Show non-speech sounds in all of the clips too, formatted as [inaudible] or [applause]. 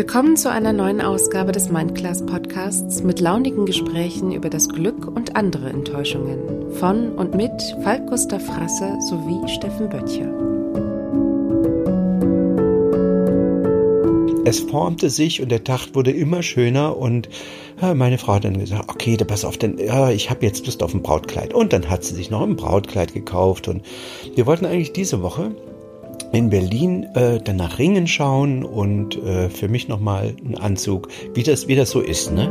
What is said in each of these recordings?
Willkommen zu einer neuen Ausgabe des Mindclass Podcasts mit launigen Gesprächen über das Glück und andere Enttäuschungen von und mit Falk Gustav Frasse sowie Steffen Böttcher. Es formte sich und der Tag wurde immer schöner und meine Frau hat dann gesagt, okay, pass auf, denn ja, ich habe jetzt Lust auf ein Brautkleid. Und dann hat sie sich noch ein Brautkleid gekauft und wir wollten eigentlich diese Woche in Berlin äh, dann nach Ringen schauen und äh, für mich nochmal einen Anzug, wie das, wie das so ist, ne?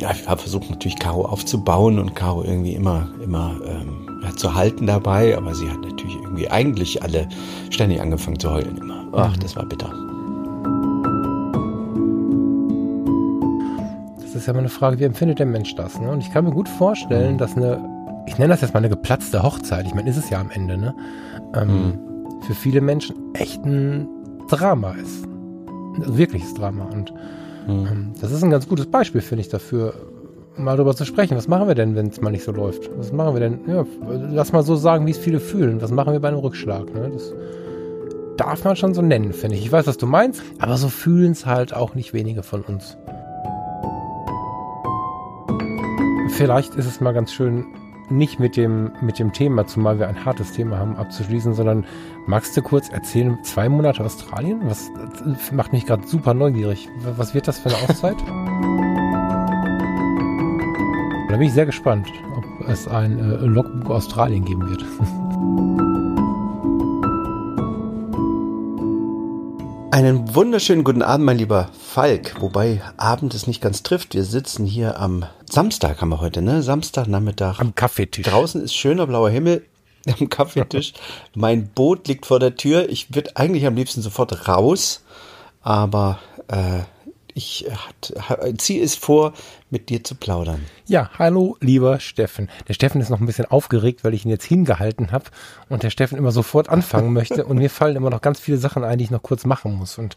Ja, ich habe versucht natürlich Caro aufzubauen und Caro irgendwie immer, immer ähm, ja, zu halten dabei, aber sie hat natürlich irgendwie eigentlich alle ständig angefangen zu heulen immer. Ach, das war bitter. Das ist ja immer eine Frage, wie empfindet der Mensch das? Ne? Und ich kann mir gut vorstellen, dass eine ich nenne das jetzt mal eine geplatzte Hochzeit, ich meine, ist es ja am Ende, ne? Ähm, mhm. Für viele Menschen echt ein Drama ist. Ein wirkliches Drama. Und mhm. ähm, das ist ein ganz gutes Beispiel, finde ich, dafür, mal darüber zu sprechen. Was machen wir denn, wenn es mal nicht so läuft? Was machen wir denn? Ja, lass mal so sagen, wie es viele fühlen. Was machen wir bei einem Rückschlag? Ne? Das darf man schon so nennen, finde ich. Ich weiß, was du meinst, aber so fühlen es halt auch nicht wenige von uns. Vielleicht ist es mal ganz schön, nicht mit dem, mit dem Thema, zumal wir ein hartes Thema haben, abzuschließen, sondern magst du kurz erzählen, zwei Monate Australien? Was macht mich gerade super neugierig. Was wird das für eine Auszeit? [laughs] da bin ich sehr gespannt, ob es ein äh, Logbuch Australien geben wird. [laughs] Einen wunderschönen guten Abend, mein lieber Falk. Wobei Abend es nicht ganz trifft. Wir sitzen hier am Samstag, haben wir heute, ne? Samstagnachmittag. Am Kaffeetisch. Draußen ist schöner blauer Himmel [laughs] am Kaffeetisch. mein Boot liegt vor der Tür. Ich würde eigentlich am liebsten sofort raus, aber äh, ich ziehe es vor, mit dir zu plaudern. Ja, hallo, lieber Steffen. Der Steffen ist noch ein bisschen aufgeregt, weil ich ihn jetzt hingehalten habe und der Steffen immer sofort anfangen [laughs] möchte und mir fallen immer noch ganz viele Sachen ein, die ich noch kurz machen muss und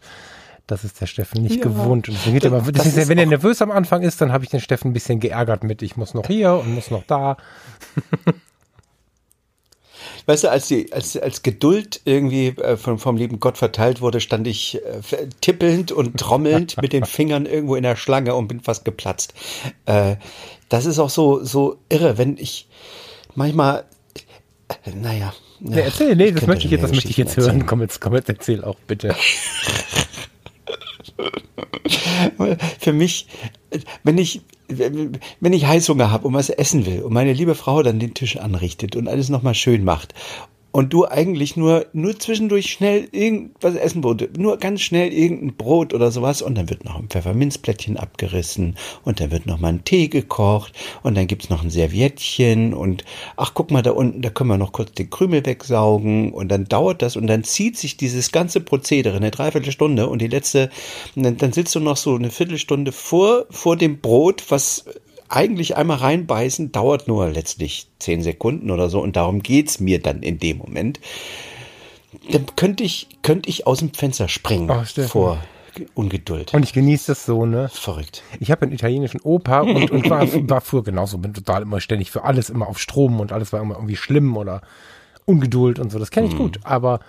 das ist der Steffen nicht ja, gewohnt. Und geht immer, das ist, wenn er nervös am Anfang ist, dann habe ich den Steffen ein bisschen geärgert mit, ich muss noch hier und muss noch da. Weißt du, als, die, als, als Geduld irgendwie äh, vom, vom lieben Gott verteilt wurde, stand ich äh, tippelnd und trommelnd mit den Fingern irgendwo in der Schlange und bin fast geplatzt. Äh, das ist auch so, so irre, wenn ich manchmal, äh, naja. Nee, erzähl, nee, das möchte ich jetzt, das möchte ich jetzt hören. Komm jetzt, komm jetzt, erzähl auch, bitte. [laughs] [laughs] Für mich, wenn ich, wenn ich Heißhunger habe und was essen will und meine liebe Frau dann den Tisch anrichtet und alles nochmal schön macht und du eigentlich nur, nur zwischendurch schnell irgendwas essen wollte, nur ganz schnell irgendein Brot oder sowas. Und dann wird noch ein Pfefferminzplättchen abgerissen. Und dann wird noch mal ein Tee gekocht. Und dann gibt's noch ein Serviettchen. Und ach, guck mal da unten, da können wir noch kurz den Krümel wegsaugen. Und dann dauert das. Und dann zieht sich dieses ganze Prozedere. Eine Dreiviertelstunde. Und die letzte, dann, dann sitzt du noch so eine Viertelstunde vor, vor dem Brot, was eigentlich einmal reinbeißen dauert nur letztlich zehn Sekunden oder so und darum geht's mir dann in dem Moment. Dann könnte ich, könnte ich aus dem Fenster springen oh, vor Ungeduld. Und ich genieße das so, ne? Verrückt. Ich habe einen italienischen Opa und, und war, war früher genauso, bin total immer ständig für alles immer auf Strom und alles war immer irgendwie schlimm oder Ungeduld und so. Das kenne ich mhm. gut, aber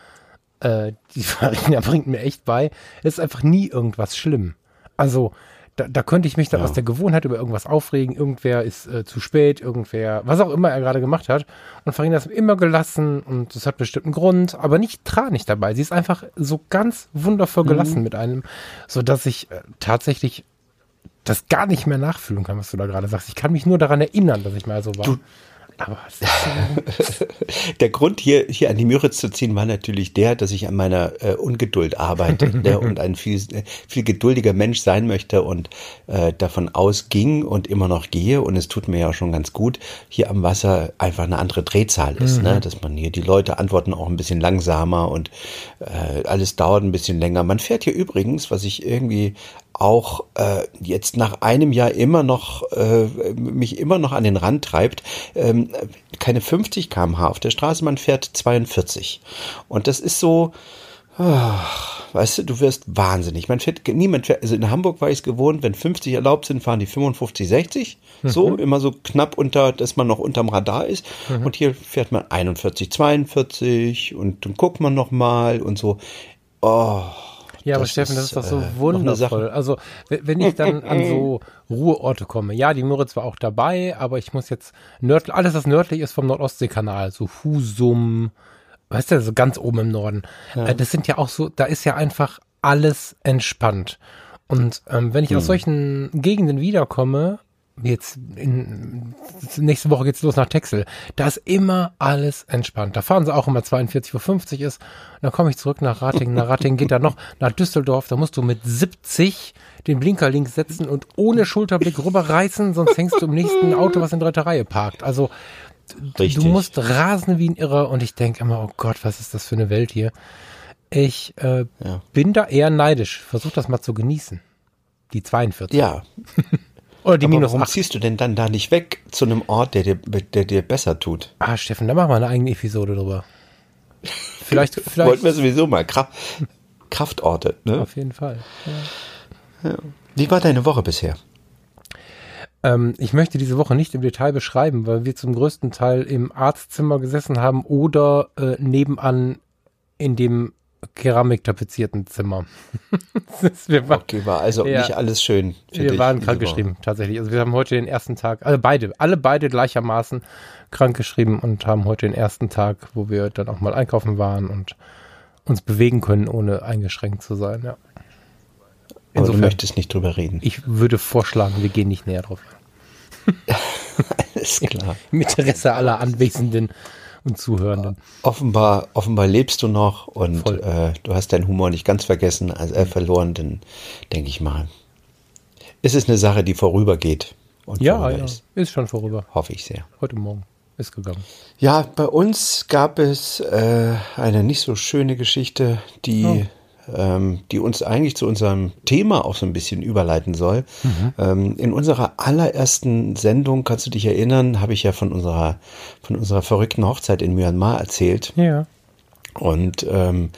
äh, die [laughs] Farina bringt mir echt bei, es ist einfach nie irgendwas schlimm. Also da, da könnte ich mich dann ja. aus der Gewohnheit über irgendwas aufregen. Irgendwer ist äh, zu spät, irgendwer, was auch immer er gerade gemacht hat. Und Farina ist immer gelassen und das hat bestimmt einen Grund, aber nicht tranig dabei. Sie ist einfach so ganz wundervoll mhm. gelassen mhm. mit einem, so dass ich äh, tatsächlich das gar nicht mehr nachfühlen kann, was du da gerade sagst. Ich kann mich nur daran erinnern, dass ich mal so war. Du, aber der Grund hier, hier an die Müritz zu ziehen war natürlich der, dass ich an meiner äh, Ungeduld arbeite ne, [laughs] und ein viel, viel geduldiger Mensch sein möchte und äh, davon ausging und immer noch gehe und es tut mir ja auch schon ganz gut, hier am Wasser einfach eine andere Drehzahl ist, ne, mhm. ne, dass man hier die Leute antworten auch ein bisschen langsamer und äh, alles dauert ein bisschen länger. Man fährt hier übrigens, was ich irgendwie auch äh, jetzt nach einem Jahr immer noch äh, mich immer noch an den Rand treibt, ähm, keine 50 km/h auf der Straße, man fährt 42. Und das ist so, weißt du, du wirst wahnsinnig. Man fährt, niemand fährt, also in Hamburg war ich es gewohnt, wenn 50 erlaubt sind, fahren die 55, 60. Mhm. So, immer so knapp unter, dass man noch unterm Radar ist. Mhm. Und hier fährt man 41, 42 und dann guckt man nochmal und so Oh. Ja, aber Steffen, das ist doch so äh, wundervoll. Also, wenn ich dann an so Ruheorte komme, ja, die Müritz war auch dabei, aber ich muss jetzt nördlich, alles, was nördlich ist vom Nordostseekanal, so Husum, weißt du, so ganz oben im Norden, ja. äh, das sind ja auch so, da ist ja einfach alles entspannt. Und ähm, wenn ich hm. aus solchen Gegenden wiederkomme, jetzt in, nächste Woche geht's los nach Texel. Da ist immer alles entspannt. Da fahren sie auch immer 42,50 Uhr ist. Und dann komme ich zurück nach Ratingen. Nach Ratingen geht er noch nach Düsseldorf. Da musst du mit 70 den Blinker links setzen und ohne Schulterblick rüberreißen, sonst hängst du im nächsten Auto, was in dritter Reihe parkt. Also Richtig. du musst rasen wie ein Irrer und ich denke immer, oh Gott, was ist das für eine Welt hier? Ich äh, ja. bin da eher neidisch. Versuch das mal zu genießen. Die 42. Ja. [laughs] Oder die Aber minus warum 8. ziehst du denn dann da nicht weg zu einem Ort, der dir, der dir besser tut? Ah, Steffen, da machen wir eine eigene Episode drüber. Vielleicht, [laughs] vielleicht. Wollten wir sowieso mal. Kraft, Kraftorte, ne? Auf jeden Fall. Ja. Ja. Wie war deine Woche bisher? Ähm, ich möchte diese Woche nicht im Detail beschreiben, weil wir zum größten Teil im Arztzimmer gesessen haben oder äh, nebenan in dem keramiktapezierten Zimmer. [laughs] wir war, okay, war also ja, nicht alles schön. wir waren krankgeschrieben, tatsächlich. Also wir haben heute den ersten Tag, also beide, alle beide gleichermaßen krankgeschrieben und haben heute den ersten Tag, wo wir dann auch mal einkaufen waren und uns bewegen können, ohne eingeschränkt zu sein. Ja. Insofern, Aber du möchtest nicht drüber reden. Ich würde vorschlagen, wir gehen nicht näher drauf. [laughs] Alles klar. Im Interesse aller Anwesenden und Zuhörenden. Offenbar, offenbar lebst du noch und äh, du hast deinen Humor nicht ganz vergessen, also äh, verloren, dann denke ich mal, ist es eine Sache, die vorübergeht. Und ja, ja, ist. ist schon vorüber. Hoffe ich sehr. Heute Morgen ist gegangen. Ja, bei uns gab es äh, eine nicht so schöne Geschichte, die oh ähm, die uns eigentlich zu unserem Thema auch so ein bisschen überleiten soll. Mhm. Ähm, in unserer allerersten Sendung, kannst du dich erinnern, habe ich ja von unserer, von unserer verrückten Hochzeit in Myanmar erzählt. Ja. Und ähm,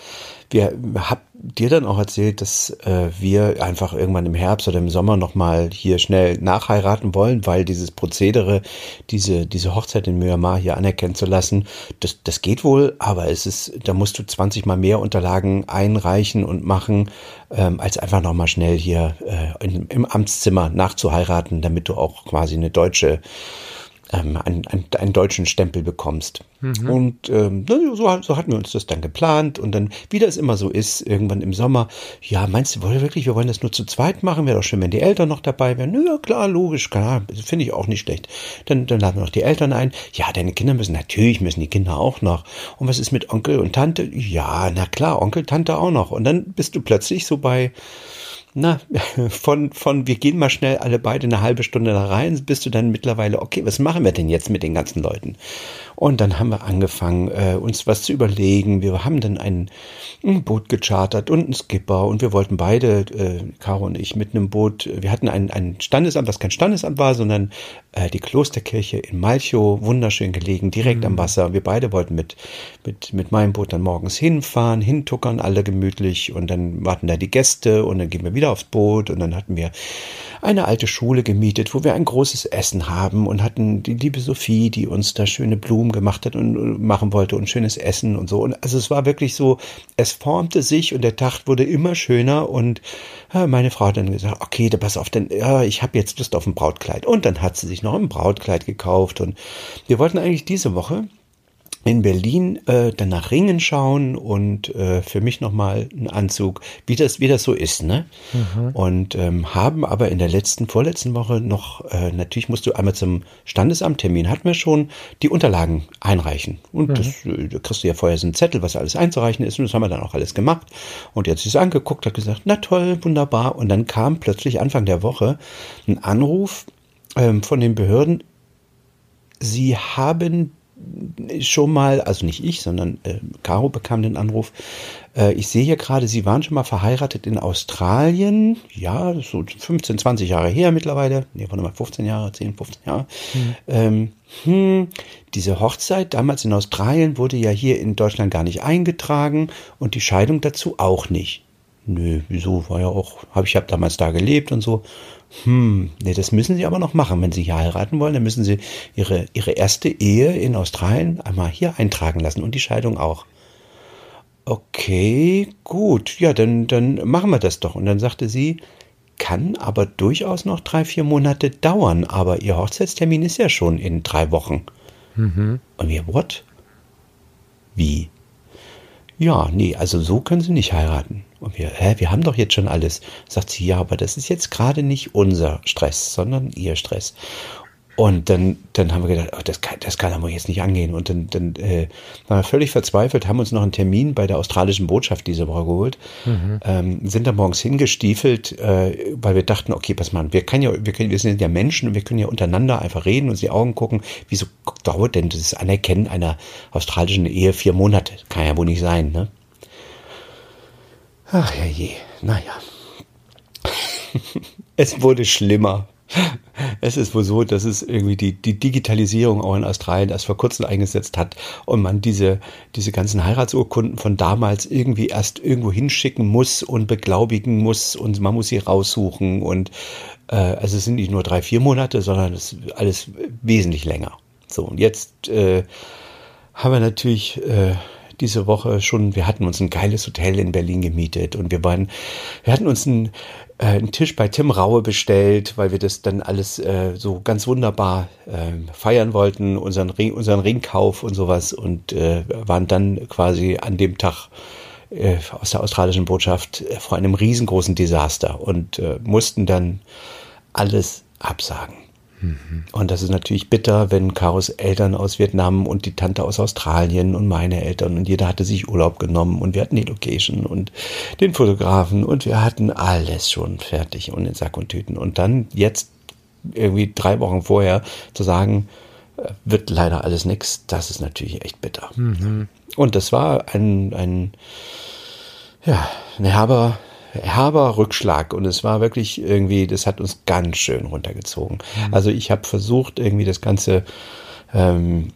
wir hab dir dann auch erzählt, dass äh, wir einfach irgendwann im Herbst oder im Sommer nochmal hier schnell nachheiraten wollen, weil dieses Prozedere, diese, diese Hochzeit in Myanmar hier anerkennen zu lassen, das, das geht wohl, aber es ist, da musst du 20 mal mehr Unterlagen einreichen und machen, ähm, als einfach nochmal schnell hier äh, in, im Amtszimmer nachzuheiraten, damit du auch quasi eine deutsche ähm, einen, einen, einen deutschen Stempel bekommst. Mhm. Und ähm, so, so hatten wir uns das dann geplant und dann, wie das immer so ist, irgendwann im Sommer, ja, meinst du, wirklich, wir wollen das nur zu zweit machen? Wäre doch schön, wenn die Eltern noch dabei wären. Ja, klar, logisch, klar, finde ich auch nicht schlecht. Dann, dann laden wir noch die Eltern ein. Ja, deine Kinder müssen, natürlich müssen die Kinder auch noch. Und was ist mit Onkel und Tante? Ja, na klar, Onkel, Tante auch noch. Und dann bist du plötzlich so bei na, [laughs] von, von wir gehen mal schnell alle beide eine halbe Stunde da rein, bist du dann mittlerweile, okay, was machen wir denn jetzt mit den ganzen Leuten? Und dann haben wir angefangen, äh, uns was zu überlegen. Wir haben dann ein, ein Boot gechartert und einen Skipper und wir wollten beide, äh, Caro und ich, mit einem Boot, wir hatten ein, ein Standesamt, das kein Standesamt war, sondern äh, die Klosterkirche in Malchow, wunderschön gelegen, direkt mhm. am Wasser. Wir beide wollten mit, mit, mit meinem Boot dann morgens hinfahren, hintuckern, alle gemütlich und dann warten da die Gäste und dann gehen wir wieder aufs Boot und dann hatten wir eine alte Schule gemietet, wo wir ein großes Essen haben und hatten die liebe Sophie, die uns da schöne Blumen gemacht hat und machen wollte und schönes Essen und so. Und also es war wirklich so, es formte sich und der Tag wurde immer schöner und ja, meine Frau hat dann gesagt, okay, da pass auf, denn ja, ich habe jetzt Lust auf ein Brautkleid. Und dann hat sie sich noch ein Brautkleid gekauft und wir wollten eigentlich diese Woche in Berlin äh, dann nach Ringen schauen und äh, für mich nochmal einen Anzug, wie das, wie das so ist, ne? Mhm. Und ähm, haben aber in der letzten, vorletzten Woche noch, äh, natürlich musst du einmal zum Standesamttermin, hatten wir schon, die Unterlagen einreichen. Und mhm. das, äh, da kriegst du ja vorher so einen Zettel, was alles einzureichen ist. Und das haben wir dann auch alles gemacht. Und jetzt ist angeguckt, hat gesagt, na toll, wunderbar. Und dann kam plötzlich Anfang der Woche ein Anruf ähm, von den Behörden, Sie haben schon mal, also nicht ich, sondern äh, Caro bekam den Anruf. Äh, ich sehe hier gerade, Sie waren schon mal verheiratet in Australien. Ja, so 15, 20 Jahre her mittlerweile. Nee, warte mal, 15 Jahre, 10, 15 Jahre. Mhm. Ähm, hm, diese Hochzeit damals in Australien wurde ja hier in Deutschland gar nicht eingetragen und die Scheidung dazu auch nicht. Nö, wieso? War ja auch, habe ich habe damals da gelebt und so. Hm, nee, das müssen Sie aber noch machen. Wenn Sie hier heiraten wollen, dann müssen Sie Ihre, Ihre erste Ehe in Australien einmal hier eintragen lassen und die Scheidung auch. okay, gut, ja, dann, dann machen wir das doch. Und dann sagte sie, kann aber durchaus noch drei, vier Monate dauern, aber ihr Hochzeitstermin ist ja schon in drei Wochen. Mhm. Und wir, what? Wie? Ja, nee, also so können sie nicht heiraten. Und wir, hä, wir haben doch jetzt schon alles. Sagt sie, ja, aber das ist jetzt gerade nicht unser Stress, sondern ihr Stress. Und dann, dann haben wir gedacht, oh, das, kann, das kann aber jetzt nicht angehen. Und dann, dann äh, waren wir völlig verzweifelt, haben uns noch einen Termin bei der australischen Botschaft diese Woche geholt, mhm. ähm, sind da morgens hingestiefelt, äh, weil wir dachten, okay, pass mal, wir, können ja, wir, können, wir sind ja Menschen und wir können ja untereinander einfach reden und uns die Augen gucken. Wieso dauert denn das Anerkennen einer australischen Ehe vier Monate? Kann ja wohl nicht sein, ne? Ach ja je, naja. [laughs] es wurde schlimmer. Es ist wohl so, dass es irgendwie die, die Digitalisierung auch in Australien erst vor kurzem eingesetzt hat und man diese, diese ganzen Heiratsurkunden von damals irgendwie erst irgendwo hinschicken muss und beglaubigen muss und man muss sie raussuchen und äh, also es sind nicht nur drei, vier Monate, sondern es ist alles wesentlich länger. So, und jetzt äh, haben wir natürlich äh, diese Woche schon, wir hatten uns ein geiles Hotel in Berlin gemietet und wir waren, wir hatten uns ein äh, einen Tisch bei Tim Raue bestellt, weil wir das dann alles äh, so ganz wunderbar äh, feiern wollten, unseren, Ring, unseren Ringkauf und sowas und äh, waren dann quasi an dem Tag äh, aus der australischen Botschaft äh, vor einem riesengroßen Desaster und äh, mussten dann alles absagen. Und das ist natürlich bitter, wenn Karos Eltern aus Vietnam und die Tante aus Australien und meine Eltern und jeder hatte sich Urlaub genommen und wir hatten die Location und den Fotografen und wir hatten alles schon fertig und in Sack und Tüten. Und dann jetzt irgendwie drei Wochen vorher zu sagen, äh, wird leider alles nichts, das ist natürlich echt bitter. Mhm. Und das war ein, ein ja, ein herber, herber Rückschlag und es war wirklich irgendwie, das hat uns ganz schön runtergezogen. Mhm. Also ich habe versucht, irgendwie das Ganze, ähm,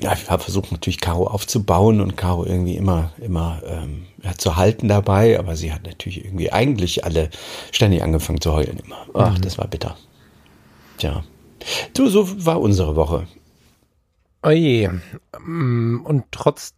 ja, ich habe versucht natürlich Caro aufzubauen und Caro irgendwie immer, immer ähm, ja, zu halten dabei, aber sie hat natürlich irgendwie eigentlich alle ständig angefangen zu heulen immer. Ach, mhm. das war bitter. Tja. So, so war unsere Woche. Oje. Mm, und trotz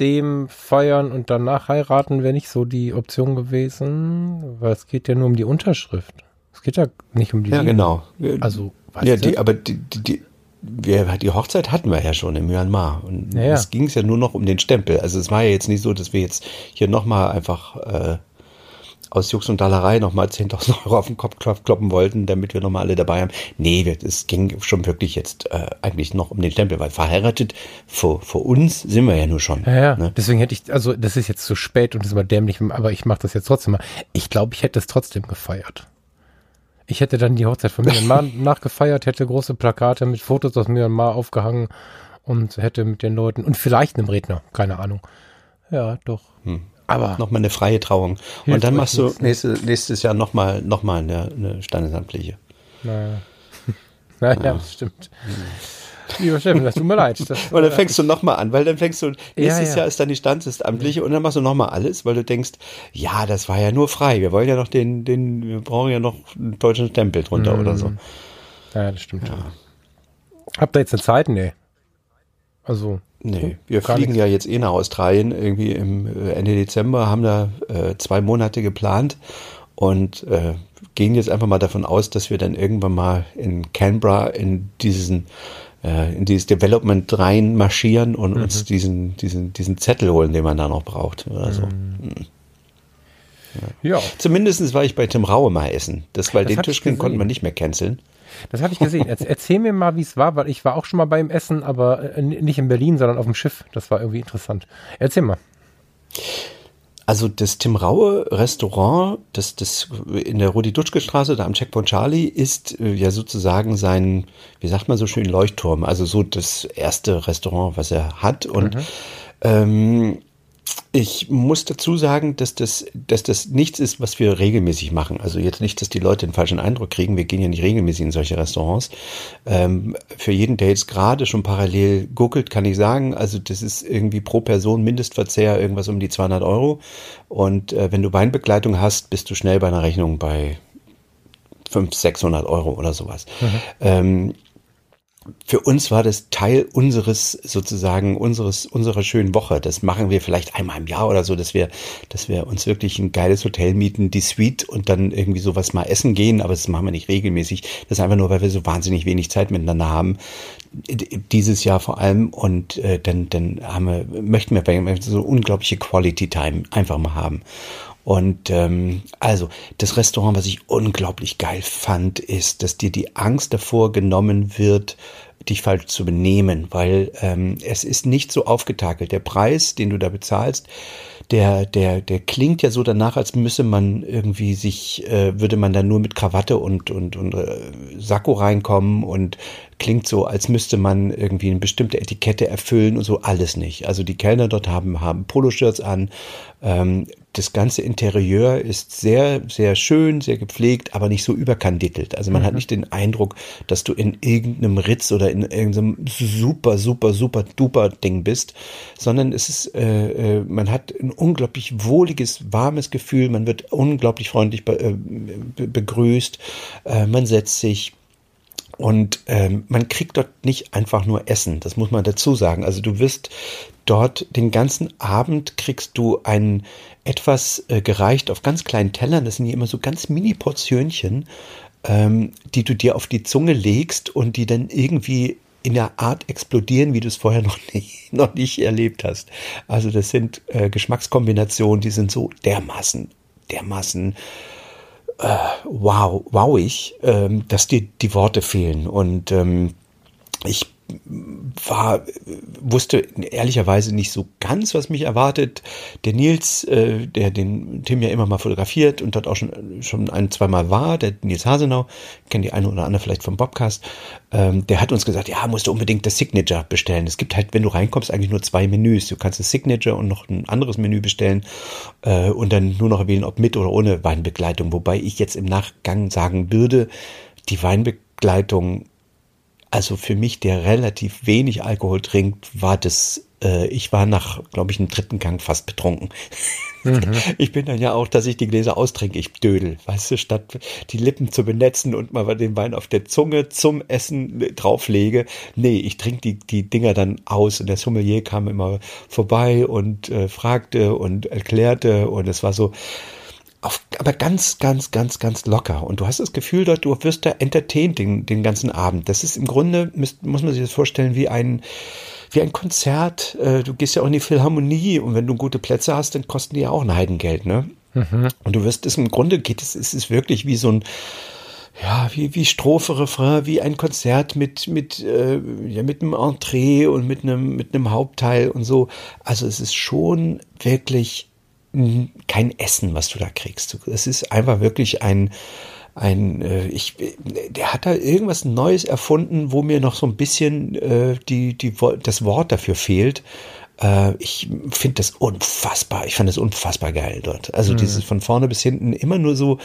dem feiern und danach heiraten wäre nicht so die Option gewesen, weil es geht ja nur um die Unterschrift. Es geht ja nicht um die. Ja, Liebe. genau. Also, ja, die, aber die, die, die, Hochzeit hatten wir ja schon in Myanmar. Und ja, es ging es ja nur noch um den Stempel. Also es war ja jetzt nicht so, dass wir jetzt hier nochmal einfach äh, aus Jux und Dallerei nochmal 10.000 [laughs] Euro auf den Kopf kloppen wollten, damit wir nochmal alle dabei haben. Nee, es ging schon wirklich jetzt äh, eigentlich noch um den Stempel, weil verheiratet vor, vor uns sind wir ja nur schon. Ja, ja. Ne? deswegen hätte ich, also das ist jetzt zu spät und das ist mal dämlich, aber ich mache das jetzt trotzdem mal. Ich glaube, ich hätte es trotzdem gefeiert. Ich hätte dann die Hochzeit von Myanmar [laughs] nachgefeiert, hätte große Plakate mit Fotos aus Myanmar aufgehangen und hätte mit den Leuten und vielleicht einem Redner, keine Ahnung. Ja, doch. Hm. Aber nochmal eine freie Trauung. Und dann machst du nächste, nächstes Jahr nochmal noch mal eine, eine standesamtliche. Naja. [laughs] naja, ja. das stimmt. Lieber Steffen, das tut mir leid. Das, [laughs] und dann fängst du nochmal an, weil dann fängst du, nächstes ja, ja. Jahr ist dann die standesamtliche und dann machst du nochmal alles, weil du denkst, ja, das war ja nur frei. Wir wollen ja noch den, den, wir brauchen ja noch einen deutschen Stempel drunter mhm. oder so. Ja, das stimmt. Ja. Habt ihr jetzt eine Zeit? Nee. Also. Nee, wir fliegen nichts. ja jetzt eh nach Australien irgendwie im äh, Ende Dezember, haben da äh, zwei Monate geplant und äh, gehen jetzt einfach mal davon aus, dass wir dann irgendwann mal in Canberra in diesen äh, in dieses Development rein marschieren und mhm. uns diesen, diesen, diesen Zettel holen, den man da noch braucht oder so. Mhm. mhm. Ja. ja. Zumindest war ich bei Tim Raue mal essen. Das, weil das den Tisch konnten wir nicht mehr canceln. Das habe ich gesehen. Erzähl mir mal, wie es war, weil ich war auch schon mal beim Essen, aber äh, nicht in Berlin, sondern auf dem Schiff. Das war irgendwie interessant. Erzähl mal. Also das Tim Raue Restaurant, das, das in der Rudi-Dutschke-Straße, da am Checkpoint Charlie, ist äh, ja sozusagen sein, wie sagt man so schön, Leuchtturm. Also so das erste Restaurant, was er hat. Und mhm. ähm, ich muss dazu sagen, dass das, dass das nichts ist, was wir regelmäßig machen. Also jetzt nicht, dass die Leute den falschen Eindruck kriegen. Wir gehen ja nicht regelmäßig in solche Restaurants. Ähm, für jeden, der jetzt gerade schon parallel googelt, kann ich sagen, also das ist irgendwie pro Person Mindestverzehr irgendwas um die 200 Euro. Und äh, wenn du Weinbegleitung hast, bist du schnell bei einer Rechnung bei 500, 600 Euro oder sowas. Mhm. Ähm, für uns war das Teil unseres sozusagen unseres unserer schönen Woche. Das machen wir vielleicht einmal im Jahr oder so, dass wir dass wir uns wirklich ein geiles Hotel mieten, die Suite und dann irgendwie sowas mal essen gehen. Aber das machen wir nicht regelmäßig. Das ist einfach nur, weil wir so wahnsinnig wenig Zeit miteinander haben. Dieses Jahr vor allem und äh, dann dann haben wir möchten wir so unglaubliche Quality Time einfach mal haben. Und ähm, also das Restaurant, was ich unglaublich geil fand, ist, dass dir die Angst davor genommen wird, dich falsch zu benehmen, weil ähm, es ist nicht so aufgetakelt. Der Preis, den du da bezahlst, der, der, der klingt ja so danach, als müsse man irgendwie sich, äh, würde man da nur mit Krawatte und, und, und äh, Sakko reinkommen und klingt so, als müsste man irgendwie eine bestimmte Etikette erfüllen und so alles nicht. Also die Kellner dort haben, haben Poloshirts an, ähm, das ganze Interieur ist sehr, sehr schön, sehr gepflegt, aber nicht so überkandidelt. Also man mhm. hat nicht den Eindruck, dass du in irgendeinem Ritz oder in irgendeinem super, super, super duper Ding bist, sondern es ist, äh, äh man hat ein unglaublich wohliges, warmes Gefühl, man wird unglaublich freundlich be äh, begrüßt, äh, man setzt sich und ähm, man kriegt dort nicht einfach nur Essen, das muss man dazu sagen. Also du wirst dort den ganzen Abend kriegst du ein etwas äh, gereicht auf ganz kleinen Tellern. Das sind hier immer so ganz Mini-Portionchen, ähm, die du dir auf die Zunge legst und die dann irgendwie in der Art explodieren, wie du es vorher noch nicht, [laughs] noch nicht erlebt hast. Also das sind äh, Geschmackskombinationen, die sind so dermaßen, dermaßen äh, wow, wowig, ähm, dass dir die Worte fehlen. Und ähm, ich war, wusste ehrlicherweise nicht so ganz, was mich erwartet. Der Nils, äh, der den Tim ja immer mal fotografiert und dort auch schon, schon ein, zweimal war, der Nils Hasenau, kennt die eine oder andere vielleicht vom Bobcast, ähm, der hat uns gesagt, ja, musst du unbedingt das Signature bestellen. Es gibt halt, wenn du reinkommst, eigentlich nur zwei Menüs. Du kannst das Signature und noch ein anderes Menü bestellen äh, und dann nur noch wählen, ob mit oder ohne Weinbegleitung. Wobei ich jetzt im Nachgang sagen würde, die Weinbegleitung also für mich, der relativ wenig Alkohol trinkt, war das, äh, ich war nach, glaube ich, einem dritten Gang fast betrunken. Mhm. [laughs] Ich bin dann ja auch, dass ich die Gläser austrinke, ich dödel, weißt du, statt die Lippen zu benetzen und mal den Wein auf der Zunge zum Essen drauflege. Nee, ich trinke die, die Dinger dann aus und der Sommelier kam immer vorbei und äh, fragte und erklärte und es war so, auf, aber ganz, ganz, ganz, ganz locker. Und du hast das Gefühl dort, du wirst da entertained den, den ganzen Abend. Das ist im Grunde, muss, man sich das vorstellen, wie ein, wie ein Konzert. Äh, du gehst ja auch in die Philharmonie und wenn du gute Plätze hast, dann kosten die ja auch ein Heidengeld, ne? Mhm. Und du wirst es im Grunde geht es, es ist wirklich wie so ein, ja, wie, wie Strophe, Refrain, wie ein Konzert mit, mit, äh, ja, mit einem Entree und mit einem, mit einem Hauptteil und so. Also es ist schon wirklich kein Essen, was du da kriegst. Es ist einfach wirklich ein, ein, äh, ich, der hat da irgendwas Neues erfunden, wo mir noch so ein bisschen äh, die, die, das Wort dafür fehlt. Äh, ich finde das unfassbar, ich fand das unfassbar geil dort. Also mhm. dieses von vorne bis hinten immer nur so,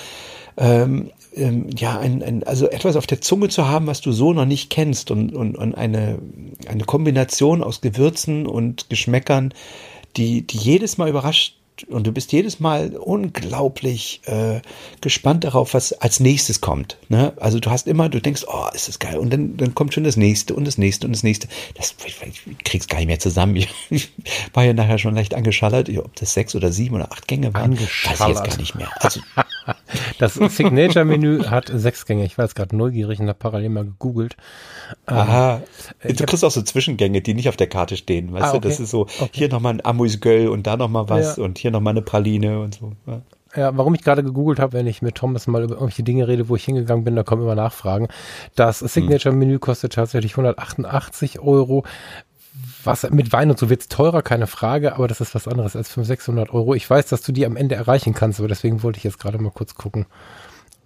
ähm, ähm, ja, ein, ein, also etwas auf der Zunge zu haben, was du so noch nicht kennst und, und, und eine, eine Kombination aus Gewürzen und Geschmäckern, die, die jedes Mal überrascht und du bist jedes Mal unglaublich äh, gespannt darauf, was als nächstes kommt. Ne? Also du hast immer, du denkst, oh, ist das geil. Und dann, dann kommt schon das nächste und das nächste und das nächste. Das ich, ich krieg's gar nicht mehr zusammen. Ich, [laughs] war ja nachher schon leicht angeschallert, ob das sechs oder sieben oder acht Gänge waren. Weiß ich jetzt gar nicht mehr. Also, [laughs] das Signature-Menü hat sechs Gänge. Ich war jetzt gerade neugierig und habe parallel mal gegoogelt. Aha. Ähm, du kriegst auch so Zwischengänge, die nicht auf der Karte stehen. Weißt ah, okay. du, das ist so, okay. hier nochmal ein Amüsgöl und da nochmal was ja. und hier nochmal eine Praline und so. Ja. Ja, warum ich gerade gegoogelt habe, wenn ich mit Thomas mal über irgendwelche Dinge rede, wo ich hingegangen bin, da kommen immer Nachfragen. Das Signature-Menü kostet tatsächlich 188 Euro. Was mit Wein und so wird's teurer, keine Frage, aber das ist was anderes als 500, 600 Euro. Ich weiß, dass du die am Ende erreichen kannst, aber deswegen wollte ich jetzt gerade mal kurz gucken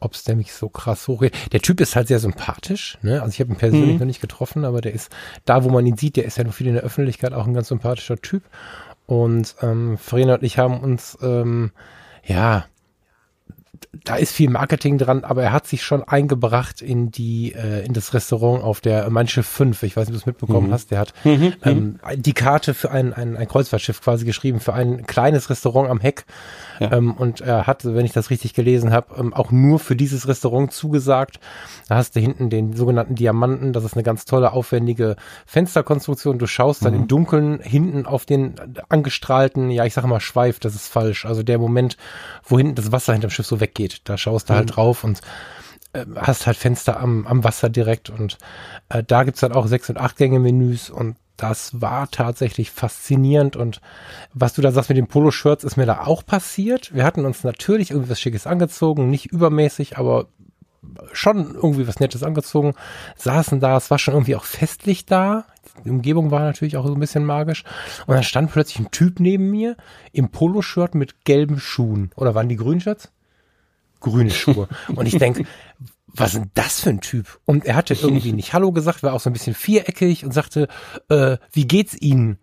ob es nämlich so krass hochgeht. Der Typ ist halt sehr sympathisch, ne? Also ich habe ihn persönlich mhm. noch nicht getroffen, aber der ist da, wo man ihn sieht, der ist ja noch viel in der Öffentlichkeit auch ein ganz sympathischer Typ. Und ähm, Farina und ich haben uns ähm, ja da ist viel Marketing dran, aber er hat sich schon eingebracht in die, äh, in das Restaurant auf der Mein Schiff 5. Ich weiß nicht, ob du es mitbekommen mhm. hast. Der hat mhm. ähm, die Karte für ein, ein, ein Kreuzfahrtschiff quasi geschrieben, für ein kleines Restaurant am Heck. Ja. Ähm, und er hat, wenn ich das richtig gelesen habe, ähm, auch nur für dieses Restaurant zugesagt. Da hast du hinten den sogenannten Diamanten. Das ist eine ganz tolle, aufwendige Fensterkonstruktion. Du schaust dann mhm. im Dunkeln hinten auf den angestrahlten, ja, ich sag mal Schweif, das ist falsch. Also der Moment, wo hinten das Wasser hinterm Schiff so weggeht. Da schaust du halt mhm. halt drauf und äh, hast halt Fenster am, am Wasser direkt und äh, da gibt's dann auch sechs und acht Gänge Menüs und das war tatsächlich faszinierend und was du da sagst mit den Poloshirts ist mir da auch passiert. Wir hatten uns natürlich irgendwie was Schickes angezogen, nicht übermäßig, aber schon irgendwie was Nettes angezogen, saßen da, es war schon irgendwie auch festlich da. Die Umgebung war natürlich auch so ein bisschen magisch. Und dann stand plötzlich ein Typ neben mir im Poloshirt mit gelben Schuhen. Oder waren die grünen Shirts? Grüne Schuhe. [laughs] Und ich denke, was ist denn das für ein Typ? Und er hatte irgendwie nicht Hallo gesagt, war auch so ein bisschen viereckig und sagte, äh, wie geht's Ihnen?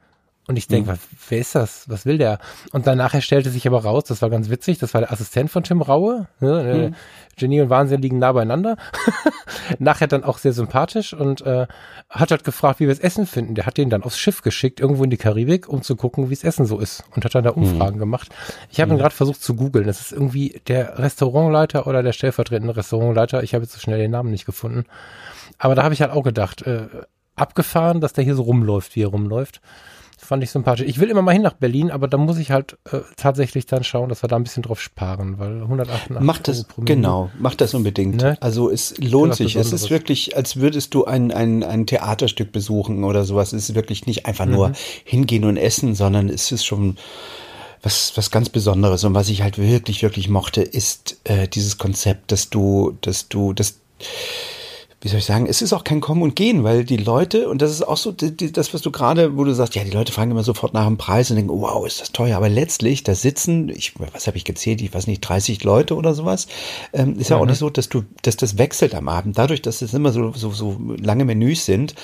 Und ich denke, mhm. wer ist das? Was will der? Und danach stellte sich aber raus, das war ganz witzig, das war der Assistent von Tim Raue. Ne? Mhm. Genie und Wahnsinn liegen nah beieinander. [laughs] Nachher dann auch sehr sympathisch und äh, hat halt gefragt, wie wir das Essen finden. Der hat den dann aufs Schiff geschickt, irgendwo in die Karibik, um zu gucken, wie es Essen so ist. Und hat dann da Umfragen mhm. gemacht. Ich habe mhm. ihn gerade versucht zu googeln. Das ist irgendwie der Restaurantleiter oder der stellvertretende Restaurantleiter. Ich habe jetzt so schnell den Namen nicht gefunden. Aber da habe ich halt auch gedacht, äh, abgefahren, dass der hier so rumläuft, wie er rumläuft fand ich sympathisch. Ich will immer mal hin nach Berlin, aber da muss ich halt äh, tatsächlich dann schauen, dass wir da ein bisschen drauf sparen, weil 188 macht das, Euro. Genau, macht das unbedingt. Ne? Also es lohnt sich. Es ist wirklich, als würdest du ein, ein, ein Theaterstück besuchen oder sowas. Es ist wirklich nicht einfach nur mhm. hingehen und essen, sondern es ist schon was, was ganz Besonderes. Und was ich halt wirklich, wirklich mochte, ist äh, dieses Konzept, dass du, dass du, dass wie soll ich sagen, es ist auch kein Kommen und Gehen, weil die Leute, und das ist auch so die, die, das, was du gerade, wo du sagst, ja, die Leute fragen immer sofort nach dem Preis und denken, wow, ist das teuer. Aber letztlich, da sitzen, ich, was habe ich gezählt, ich weiß nicht, 30 Leute oder sowas. Ähm, ist ja mhm. auch nicht so, dass du, dass das wechselt am Abend. Dadurch, dass es immer so, so, so lange Menüs sind,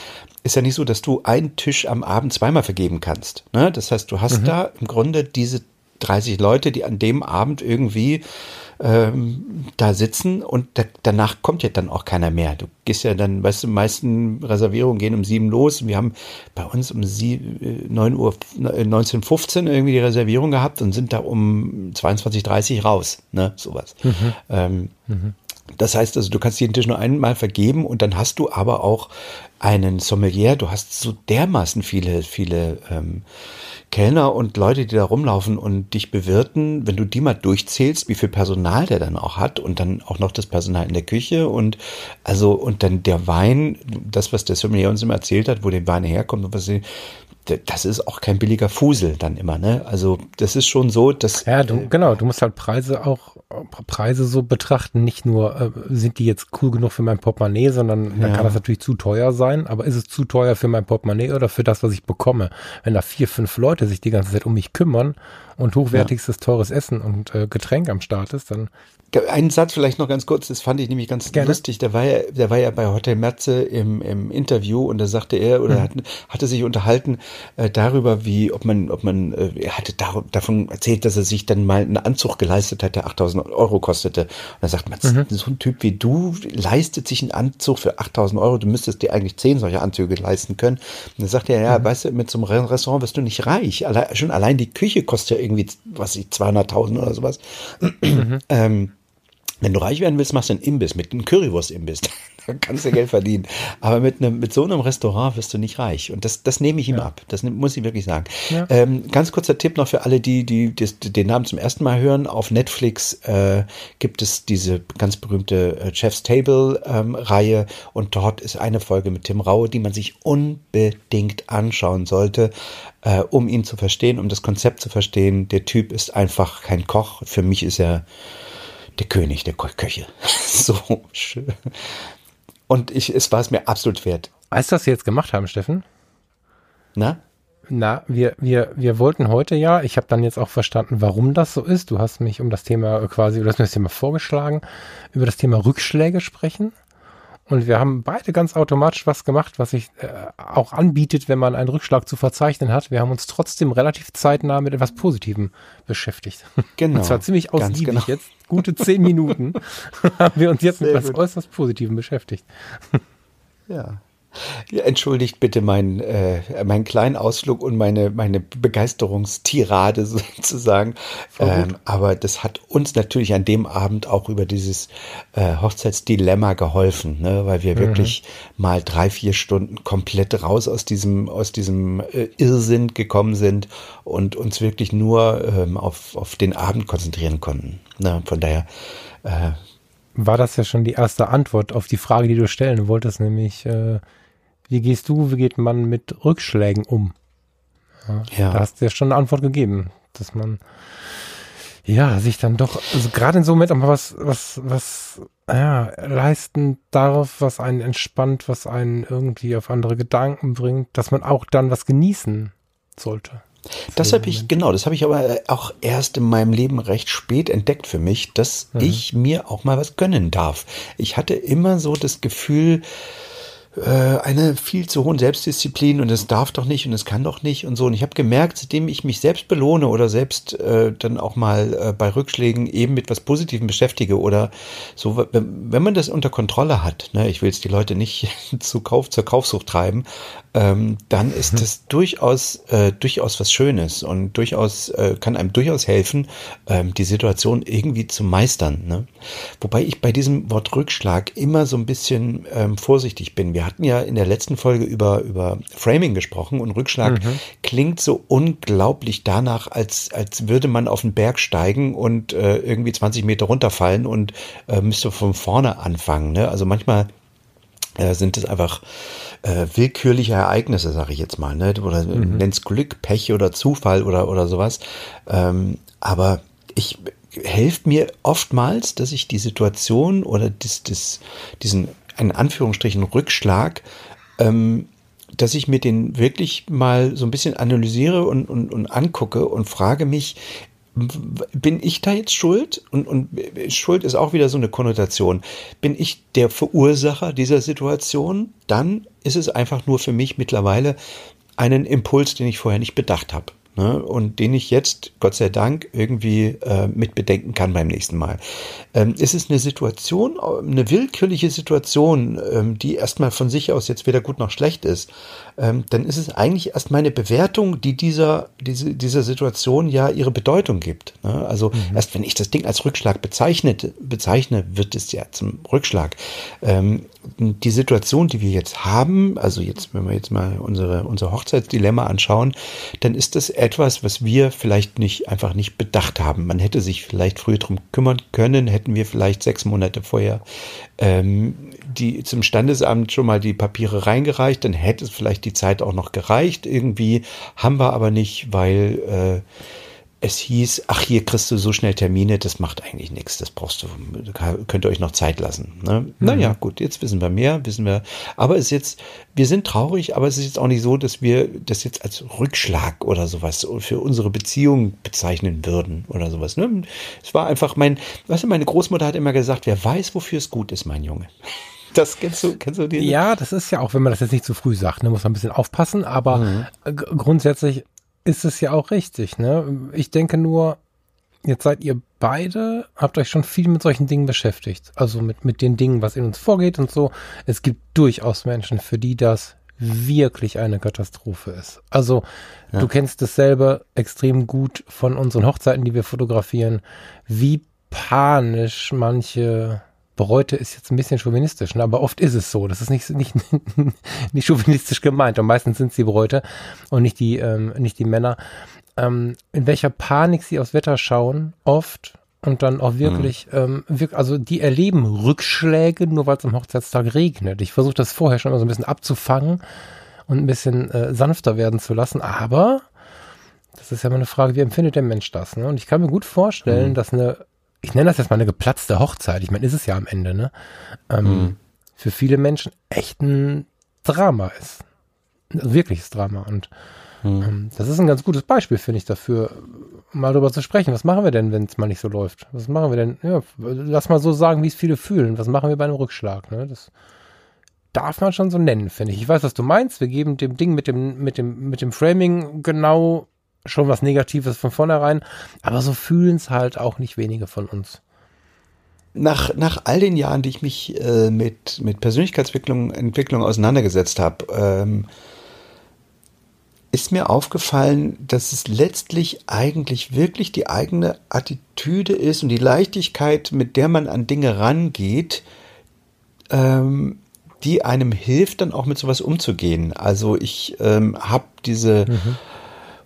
ist ja nicht so, dass du einen Tisch am Abend zweimal vergeben kannst. Ne? Das heißt, du hast mhm. da im Grunde diese 30 Leute, die an dem Abend irgendwie ähm, da sitzen und da, danach kommt ja dann auch keiner mehr. Du gehst ja dann, weißt du, die meisten Reservierungen gehen um sieben los. Wir haben bei uns um sie, 9 äh, Uhr, 1915 irgendwie die Reservierung gehabt und sind da um 22.30 raus, ne, sowas. Mhm. Ähm, mhm. Das heißt also, du kannst jeden Tisch nur einmal vergeben und dann hast du aber auch einen Sommelier. Du hast so dermaßen viele, viele ähm, Kellner und Leute, die da rumlaufen und dich bewirten, wenn du die mal durchzählst, wie viel Personal der dann auch hat und dann auch noch das Personal in der Küche und also und dann der Wein, das was der Sommelier uns immer erzählt hat, wo der Wein herkommt und was sie das ist auch kein billiger Fusel dann immer, ne? Also das ist schon so, dass ja, du, äh, genau, du musst halt Preise auch Preise so betrachten. Nicht nur äh, sind die jetzt cool genug für mein Portemonnaie, sondern ja. dann kann das natürlich zu teuer sein. Aber ist es zu teuer für mein Portemonnaie oder für das, was ich bekomme? Wenn da vier, fünf Leute sich die ganze Zeit um mich kümmern und hochwertigstes ja. teures Essen und äh, Getränk am Start ist, dann einen Satz vielleicht noch ganz kurz, das fand ich nämlich ganz Gerne. lustig. Der war ja, der war ja bei Hotel Merze im, im Interview und da sagte er oder mhm. hat, hatte sich unterhalten äh, darüber, wie, ob man, ob man, äh, er hatte da, davon erzählt, dass er sich dann mal einen Anzug geleistet hat, der 8000 Euro kostete. Und da sagt man, mhm. so ein Typ wie du leistet sich einen Anzug für 8000 Euro, du müsstest dir eigentlich zehn solcher Anzüge leisten können. Und dann sagt er, ja, mhm. weißt du, mit so einem Restaurant wirst du nicht reich. Alle, schon allein die Küche kostet ja irgendwie, was ich, 200.000 oder sowas. Mhm. ähm, wenn du reich werden willst, machst du einen Imbiss mit einem Currywurst-Imbiss. [laughs] da kannst du Geld verdienen. Aber mit, einem, mit so einem Restaurant wirst du nicht reich. Und das, das nehme ich ihm ja. ab. Das muss ich wirklich sagen. Ja. Ähm, ganz kurzer Tipp noch für alle, die, die, die, den Namen zum ersten Mal hören. Auf Netflix äh, gibt es diese ganz berühmte äh, Chef's Table-Reihe. Ähm, und dort ist eine Folge mit Tim Raue, die man sich unbedingt anschauen sollte, äh, um ihn zu verstehen, um das Konzept zu verstehen. Der Typ ist einfach kein Koch. Für mich ist er der König der Köche. [laughs] so schön. Und ich, es war es mir absolut wert. Weißt du, was wir jetzt gemacht haben, Steffen? Na? Na, wir, wir, wir wollten heute ja, ich habe dann jetzt auch verstanden, warum das so ist. Du hast mich um das Thema quasi, du hast mir das Thema vorgeschlagen, über das Thema Rückschläge sprechen. Und wir haben beide ganz automatisch was gemacht, was sich äh, auch anbietet, wenn man einen Rückschlag zu verzeichnen hat. Wir haben uns trotzdem relativ zeitnah mit etwas Positivem beschäftigt. Genau. [laughs] Und zwar ziemlich ausgiebig genau. jetzt. Gute zehn Minuten [laughs] haben wir uns jetzt Sehr mit etwas äußerst Positivem beschäftigt. Ja. Entschuldigt bitte meinen, äh, meinen kleinen Ausflug und meine, meine Begeisterungstirade [laughs] sozusagen. Ähm, aber das hat uns natürlich an dem Abend auch über dieses äh, Hochzeitsdilemma geholfen, ne? weil wir wirklich mal drei, vier Stunden komplett raus aus diesem, aus diesem äh, Irrsinn gekommen sind und uns wirklich nur ähm, auf, auf den Abend konzentrieren konnten. Ne? Von daher, äh, War das ja schon die erste Antwort auf die Frage, die du stellen wolltest, nämlich äh, wie gehst du, wie geht man mit Rückschlägen um? ja. Da hast du ja schon eine Antwort gegeben, dass man ja sich dann doch, also gerade in so einem Moment auch mal was, was, was ja, leisten darf, was einen entspannt, was einen irgendwie auf andere Gedanken bringt, dass man auch dann was genießen sollte. Das habe ich, genau, das habe ich aber auch erst in meinem Leben recht spät entdeckt für mich, dass ich mir auch mal was gönnen darf. Ich hatte immer so das Gefühl, äh, eine viel zu hohen Selbstdisziplin und es darf doch nicht und es kann doch nicht und so. Und ich habe gemerkt, seitdem ich mich selbst belohne oder selbst äh, dann auch mal äh, bei Rückschlägen eben mit was Positivem beschäftige oder so, wenn, wenn man das unter Kontrolle hat, ne, ich will jetzt die Leute nicht [laughs] zu Kauf, zur Kaufsucht treiben, ähm, dann ist das durchaus, äh, durchaus was Schönes und durchaus, äh, kann einem durchaus helfen, ähm, die Situation irgendwie zu meistern. Ne? Wobei ich bei diesem Wort Rückschlag immer so ein bisschen ähm, vorsichtig bin. Wir hatten ja in der letzten Folge über, über Framing gesprochen und Rückschlag klingt so unglaublich danach, als, als würde man auf den Berg steigen und äh, irgendwie 20 Meter runterfallen und äh, müsste von vorne anfangen. Ne? Also manchmal äh, sind es einfach äh, willkürliche Ereignisse, sage ich jetzt mal, ne? oder mhm. nenn's Glück, Pech oder Zufall oder, oder sowas. Ähm, aber ich helfe mir oftmals, dass ich die Situation oder das, das, diesen, in Anführungsstrichen, Rückschlag, ähm, dass ich mir den wirklich mal so ein bisschen analysiere und, und, und angucke und frage mich, bin ich da jetzt schuld? Und, und Schuld ist auch wieder so eine Konnotation. Bin ich der Verursacher dieser Situation? Dann ist es einfach nur für mich mittlerweile einen Impuls, den ich vorher nicht bedacht habe. Ne, und den ich jetzt, Gott sei Dank, irgendwie äh, mit bedenken kann beim nächsten Mal. Ähm, ist es eine Situation, eine willkürliche Situation, ähm, die erstmal von sich aus jetzt weder gut noch schlecht ist, ähm, dann ist es eigentlich erst meine Bewertung, die dieser, diese, dieser Situation ja ihre Bedeutung gibt. Ne? Also mhm. erst wenn ich das Ding als Rückschlag bezeichnet, bezeichne, wird es ja zum Rückschlag. Ähm, die Situation, die wir jetzt haben, also jetzt, wenn wir jetzt mal unsere, unser Hochzeitsdilemma anschauen, dann ist das etwas, was wir vielleicht nicht, einfach nicht bedacht haben. Man hätte sich vielleicht früher drum kümmern können, hätten wir vielleicht sechs Monate vorher ähm, die zum Standesamt schon mal die Papiere reingereicht, dann hätte es vielleicht die Zeit auch noch gereicht. Irgendwie haben wir aber nicht, weil äh, es hieß, ach hier kriegst du so schnell Termine, das macht eigentlich nichts, das brauchst du, könnt ihr euch noch Zeit lassen. Ne? Mhm. Naja, gut, jetzt wissen wir mehr, wissen wir, aber es ist jetzt, wir sind traurig, aber es ist jetzt auch nicht so, dass wir das jetzt als Rückschlag oder sowas für unsere Beziehung bezeichnen würden oder sowas. Ne? Es war einfach mein, weißt du, meine Großmutter hat immer gesagt, wer weiß, wofür es gut ist, mein Junge. [laughs] Das kennst du, kennst du die? Ja, das ist ja auch, wenn man das jetzt nicht zu früh sagt, ne, muss man ein bisschen aufpassen, aber mhm. grundsätzlich ist es ja auch richtig. Ne? Ich denke nur, jetzt seid ihr beide, habt euch schon viel mit solchen Dingen beschäftigt. Also mit, mit den Dingen, was in uns vorgeht und so. Es gibt durchaus Menschen, für die das wirklich eine Katastrophe ist. Also ja. du kennst es selber extrem gut von unseren Hochzeiten, die wir fotografieren, wie panisch manche Bräute ist jetzt ein bisschen chauvinistisch, ne? aber oft ist es so. Das ist nicht, nicht, [laughs] nicht chauvinistisch gemeint. Und meistens sind es die Bräute und nicht die, ähm, nicht die Männer. Ähm, in welcher Panik sie aufs Wetter schauen, oft und dann auch wirklich, mhm. ähm, also die erleben Rückschläge, nur weil es am Hochzeitstag regnet. Ich versuche das vorher schon mal so ein bisschen abzufangen und ein bisschen äh, sanfter werden zu lassen, aber das ist ja mal eine Frage, wie empfindet der Mensch das? Ne? Und ich kann mir gut vorstellen, mhm. dass eine ich nenne das jetzt mal eine geplatzte Hochzeit. Ich meine, ist es ja am Ende, ne? Ähm, mhm. Für viele Menschen echt ein Drama ist. Ein wirkliches Drama. Und mhm. ähm, das ist ein ganz gutes Beispiel, finde ich, dafür, mal darüber zu sprechen. Was machen wir denn, wenn es mal nicht so läuft? Was machen wir denn? Ja, lass mal so sagen, wie es viele fühlen. Was machen wir bei einem Rückschlag? Ne? Das darf man schon so nennen, finde ich. Ich weiß, was du meinst. Wir geben dem Ding mit dem, mit dem, mit dem Framing genau schon was Negatives von vornherein, aber so fühlen es halt auch nicht wenige von uns. Nach, nach all den Jahren, die ich mich äh, mit, mit Persönlichkeitsentwicklung Entwicklung auseinandergesetzt habe, ähm, ist mir aufgefallen, dass es letztlich eigentlich wirklich die eigene Attitüde ist und die Leichtigkeit, mit der man an Dinge rangeht, ähm, die einem hilft, dann auch mit sowas umzugehen. Also ich ähm, habe diese mhm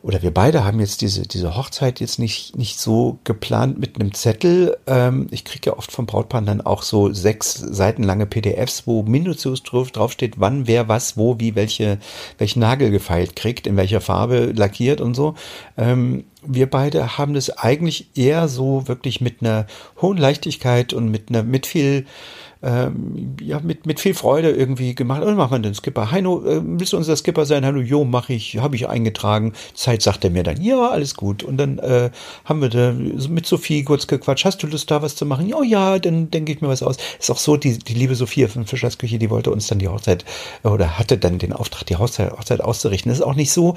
oder wir beide haben jetzt diese, diese Hochzeit jetzt nicht, nicht so geplant mit einem Zettel. Ähm, ich kriege ja oft vom Brautpaar dann auch so sechs Seiten lange PDFs, wo minutiös drauf, draufsteht, wann, wer, was, wo, wie, welche, welchen Nagel gefeilt kriegt, in welcher Farbe lackiert und so. Ähm, wir beide haben das eigentlich eher so wirklich mit einer hohen Leichtigkeit und mit einer, mit viel, ähm, ja, mit, mit viel Freude irgendwie gemacht. Und macht man den Skipper. Heino, äh, willst du unser Skipper sein? Hallo, jo, mache ich, habe ich eingetragen. Zeit sagt er mir dann, ja, alles gut. Und dann äh, haben wir da mit Sophie kurz gequatscht. Hast du Lust, da was zu machen? Ja, ja, dann denke ich mir was aus. Ist auch so, die, die liebe Sophie von Fischers Küche, die wollte uns dann die Hochzeit oder hatte dann den Auftrag, die Hochzeit, Hochzeit auszurichten. Das ist auch nicht so.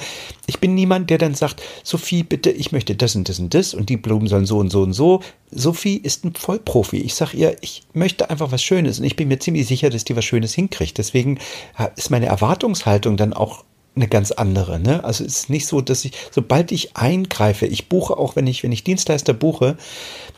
Ich bin niemand, der dann sagt, Sophie, bitte, ich möchte das und das und das und die Blumen sollen so und so und so. Sophie ist ein Vollprofi. Ich sag ihr, ich möchte einfach was Schönes und ich bin mir ziemlich sicher, dass die was Schönes hinkriegt. Deswegen ist meine Erwartungshaltung dann auch eine ganz andere. Ne? Also es ist nicht so, dass ich, sobald ich eingreife, ich buche auch, wenn ich, wenn ich Dienstleister buche,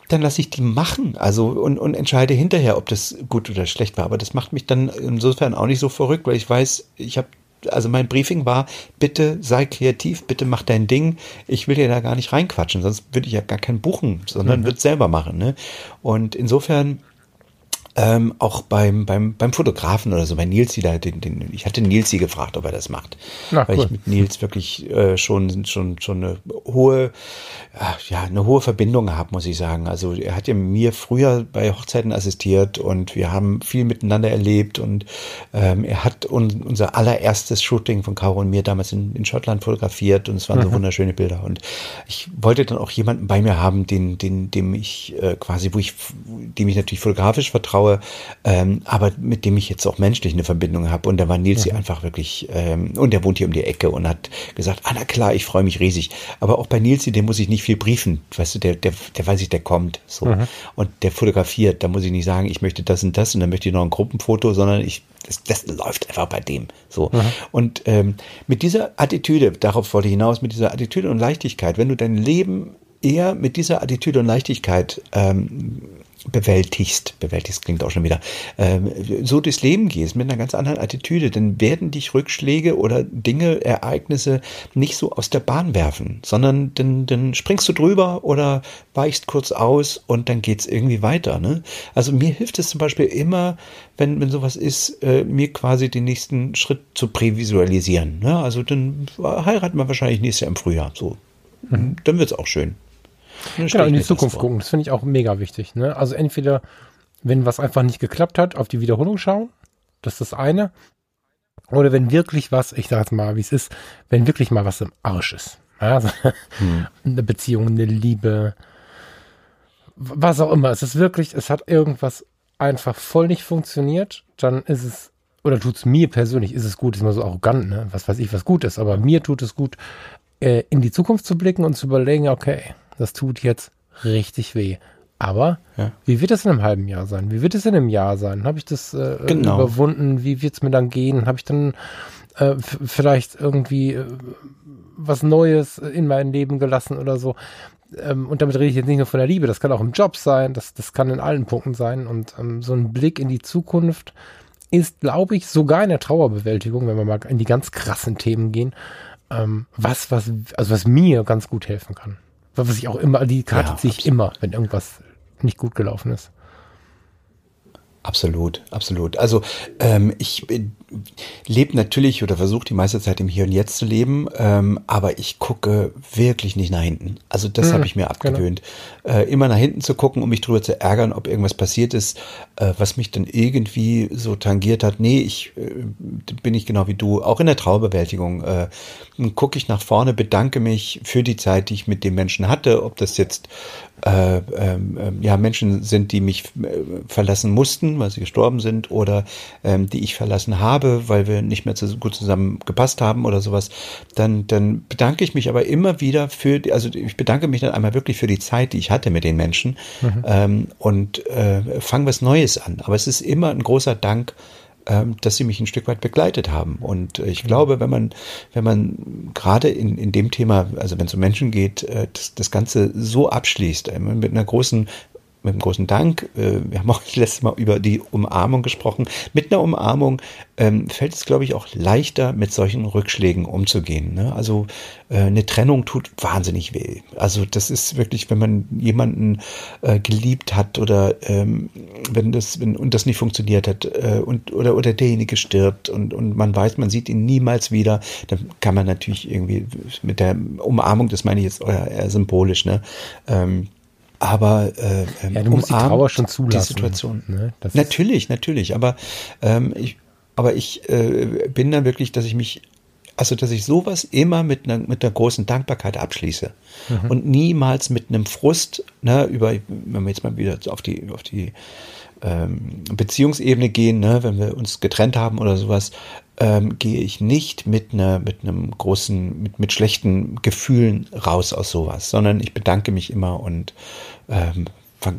dann lasse ich die machen. Also und, und entscheide hinterher, ob das gut oder schlecht war. Aber das macht mich dann insofern auch nicht so verrückt, weil ich weiß, ich habe also mein Briefing war, bitte sei kreativ, bitte mach dein Ding. Ich will dir da gar nicht reinquatschen, sonst würde ich ja gar keinen buchen, sondern mhm. würde selber machen. Ne? Und insofern ähm, auch beim, beim, beim Fotografen oder so, bei Nils, den, den, ich hatte Nils sie gefragt, ob er das macht. Na, weil cool. ich mit Nils wirklich äh, schon, schon, schon eine hohe, ja, eine hohe Verbindung habe, muss ich sagen. Also er hat ja mir früher bei Hochzeiten assistiert und wir haben viel miteinander erlebt und ähm, er hat un, unser allererstes Shooting von Caro und mir damals in, in Schottland fotografiert und es waren mhm. so wunderschöne Bilder. Und ich wollte dann auch jemanden bei mir haben, den, den, dem ich äh, quasi, wo ich, dem ich natürlich fotografisch vertraue, vertraue, ähm, aber mit dem ich jetzt auch menschlich eine Verbindung habe. Und da war Nils mhm. einfach wirklich, ähm, und der wohnt hier um die Ecke und hat gesagt, ah na klar, ich freue mich riesig. Aber auch bei Nils, dem muss ich nicht viel briefen. Weißt du, der, der, der weiß ich, der kommt. So. Mhm. Und der fotografiert, da muss ich nicht sagen, ich möchte das und das und dann möchte ich noch ein Gruppenfoto, sondern ich, das, das läuft einfach bei dem. So. Mhm. Und ähm, mit dieser Attitüde, darauf wollte ich hinaus, mit dieser Attitüde und Leichtigkeit, wenn du dein Leben eher mit dieser Attitüde und Leichtigkeit ähm, bewältigst, bewältigst klingt auch schon wieder, ähm, so durchs Leben gehst mit einer ganz anderen Attitüde, dann werden dich Rückschläge oder Dinge, Ereignisse nicht so aus der Bahn werfen, sondern dann, dann springst du drüber oder weichst kurz aus und dann geht's irgendwie weiter. Ne? Also mir hilft es zum Beispiel immer, wenn, wenn sowas ist, äh, mir quasi den nächsten Schritt zu prävisualisieren. Ne? Also dann heiraten wir wahrscheinlich nächstes Jahr im Frühjahr. So. Mhm. Dann wird's auch schön. Genau, in die Zukunft gucken. Das finde ich auch mega wichtig. Ne? Also entweder, wenn was einfach nicht geklappt hat, auf die Wiederholung schauen. Das ist das eine. Oder wenn wirklich was, ich sage jetzt mal, wie es ist, wenn wirklich mal was im Arsch ist. Also, [laughs] hm. Eine Beziehung, eine Liebe, was auch immer. Es ist wirklich, es hat irgendwas einfach voll nicht funktioniert, dann ist es, oder tut es mir persönlich, ist es gut, ist mal so arrogant, ne? Was weiß ich, was gut ist, aber mir tut es gut, äh, in die Zukunft zu blicken und zu überlegen, okay, das tut jetzt richtig weh. Aber ja. wie wird es in einem halben Jahr sein? Wie wird es in einem Jahr sein? Habe ich das äh, genau. überwunden? Wie wird es mir dann gehen? Habe ich dann äh, vielleicht irgendwie äh, was Neues in mein Leben gelassen oder so? Ähm, und damit rede ich jetzt nicht nur von der Liebe, das kann auch im Job sein, das, das kann in allen Punkten sein. Und ähm, so ein Blick in die Zukunft ist, glaube ich, sogar in der Trauerbewältigung, wenn wir mal in die ganz krassen Themen gehen, ähm, was, was, also was mir ganz gut helfen kann. Was ich auch immer, die Karte ja, ziehe ich immer, wenn irgendwas nicht gut gelaufen ist. Absolut, absolut. Also ähm, ich lebe natürlich oder versuche die meiste Zeit im Hier und Jetzt zu leben, ähm, aber ich gucke wirklich nicht nach hinten. Also das mhm, habe ich mir genau. abgewöhnt. Genau. Äh, immer nach hinten zu gucken, um mich drüber zu ärgern, ob irgendwas passiert ist, äh, was mich dann irgendwie so tangiert hat. Nee, ich äh, bin ich genau wie du. Auch in der Traubewältigung äh, gucke ich nach vorne, bedanke mich für die Zeit, die ich mit dem Menschen hatte, ob das jetzt äh, ähm, ähm, ja, Menschen sind, die mich äh, verlassen mussten, weil sie gestorben sind, oder ähm, die ich verlassen habe, weil wir nicht mehr zu, gut zusammen gepasst haben oder sowas, dann, dann bedanke ich mich aber immer wieder für, die, also ich bedanke mich dann einmal wirklich für die Zeit, die ich hatte mit den Menschen mhm. ähm, und äh, fange was Neues an. Aber es ist immer ein großer Dank dass sie mich ein Stück weit begleitet haben. Und äh, ich mhm. glaube, wenn man, wenn man gerade in, in dem Thema, also wenn es um Menschen geht, äh, das, das Ganze so abschließt, äh, mit einer großen mit einem großen Dank. Äh, wir haben auch [laughs] letztes Mal über die Umarmung gesprochen. Mit einer Umarmung ähm, fällt es, glaube ich, auch leichter, mit solchen Rückschlägen umzugehen. Ne? Also äh, eine Trennung tut wahnsinnig weh. Also das ist wirklich, wenn man jemanden äh, geliebt hat oder ähm, wenn das wenn, und das nicht funktioniert hat äh, und oder oder derjenige stirbt und und man weiß, man sieht ihn niemals wieder, dann kann man natürlich irgendwie mit der Umarmung, das meine ich jetzt eher symbolisch, ne? Ähm, aber äh, ja, du musst die Trauer schon zulassen. Die Situation. Ne? natürlich, natürlich. Aber ähm, ich, aber ich äh, bin dann wirklich, dass ich mich, also dass ich sowas immer mit einer mit einer großen Dankbarkeit abschließe mhm. und niemals mit einem Frust, ne, über, wenn wir jetzt mal wieder auf die auf die ähm, Beziehungsebene gehen, ne, wenn wir uns getrennt haben oder sowas, ähm, gehe ich nicht mit einer mit einem großen mit mit schlechten Gefühlen raus aus sowas, sondern ich bedanke mich immer und ähm,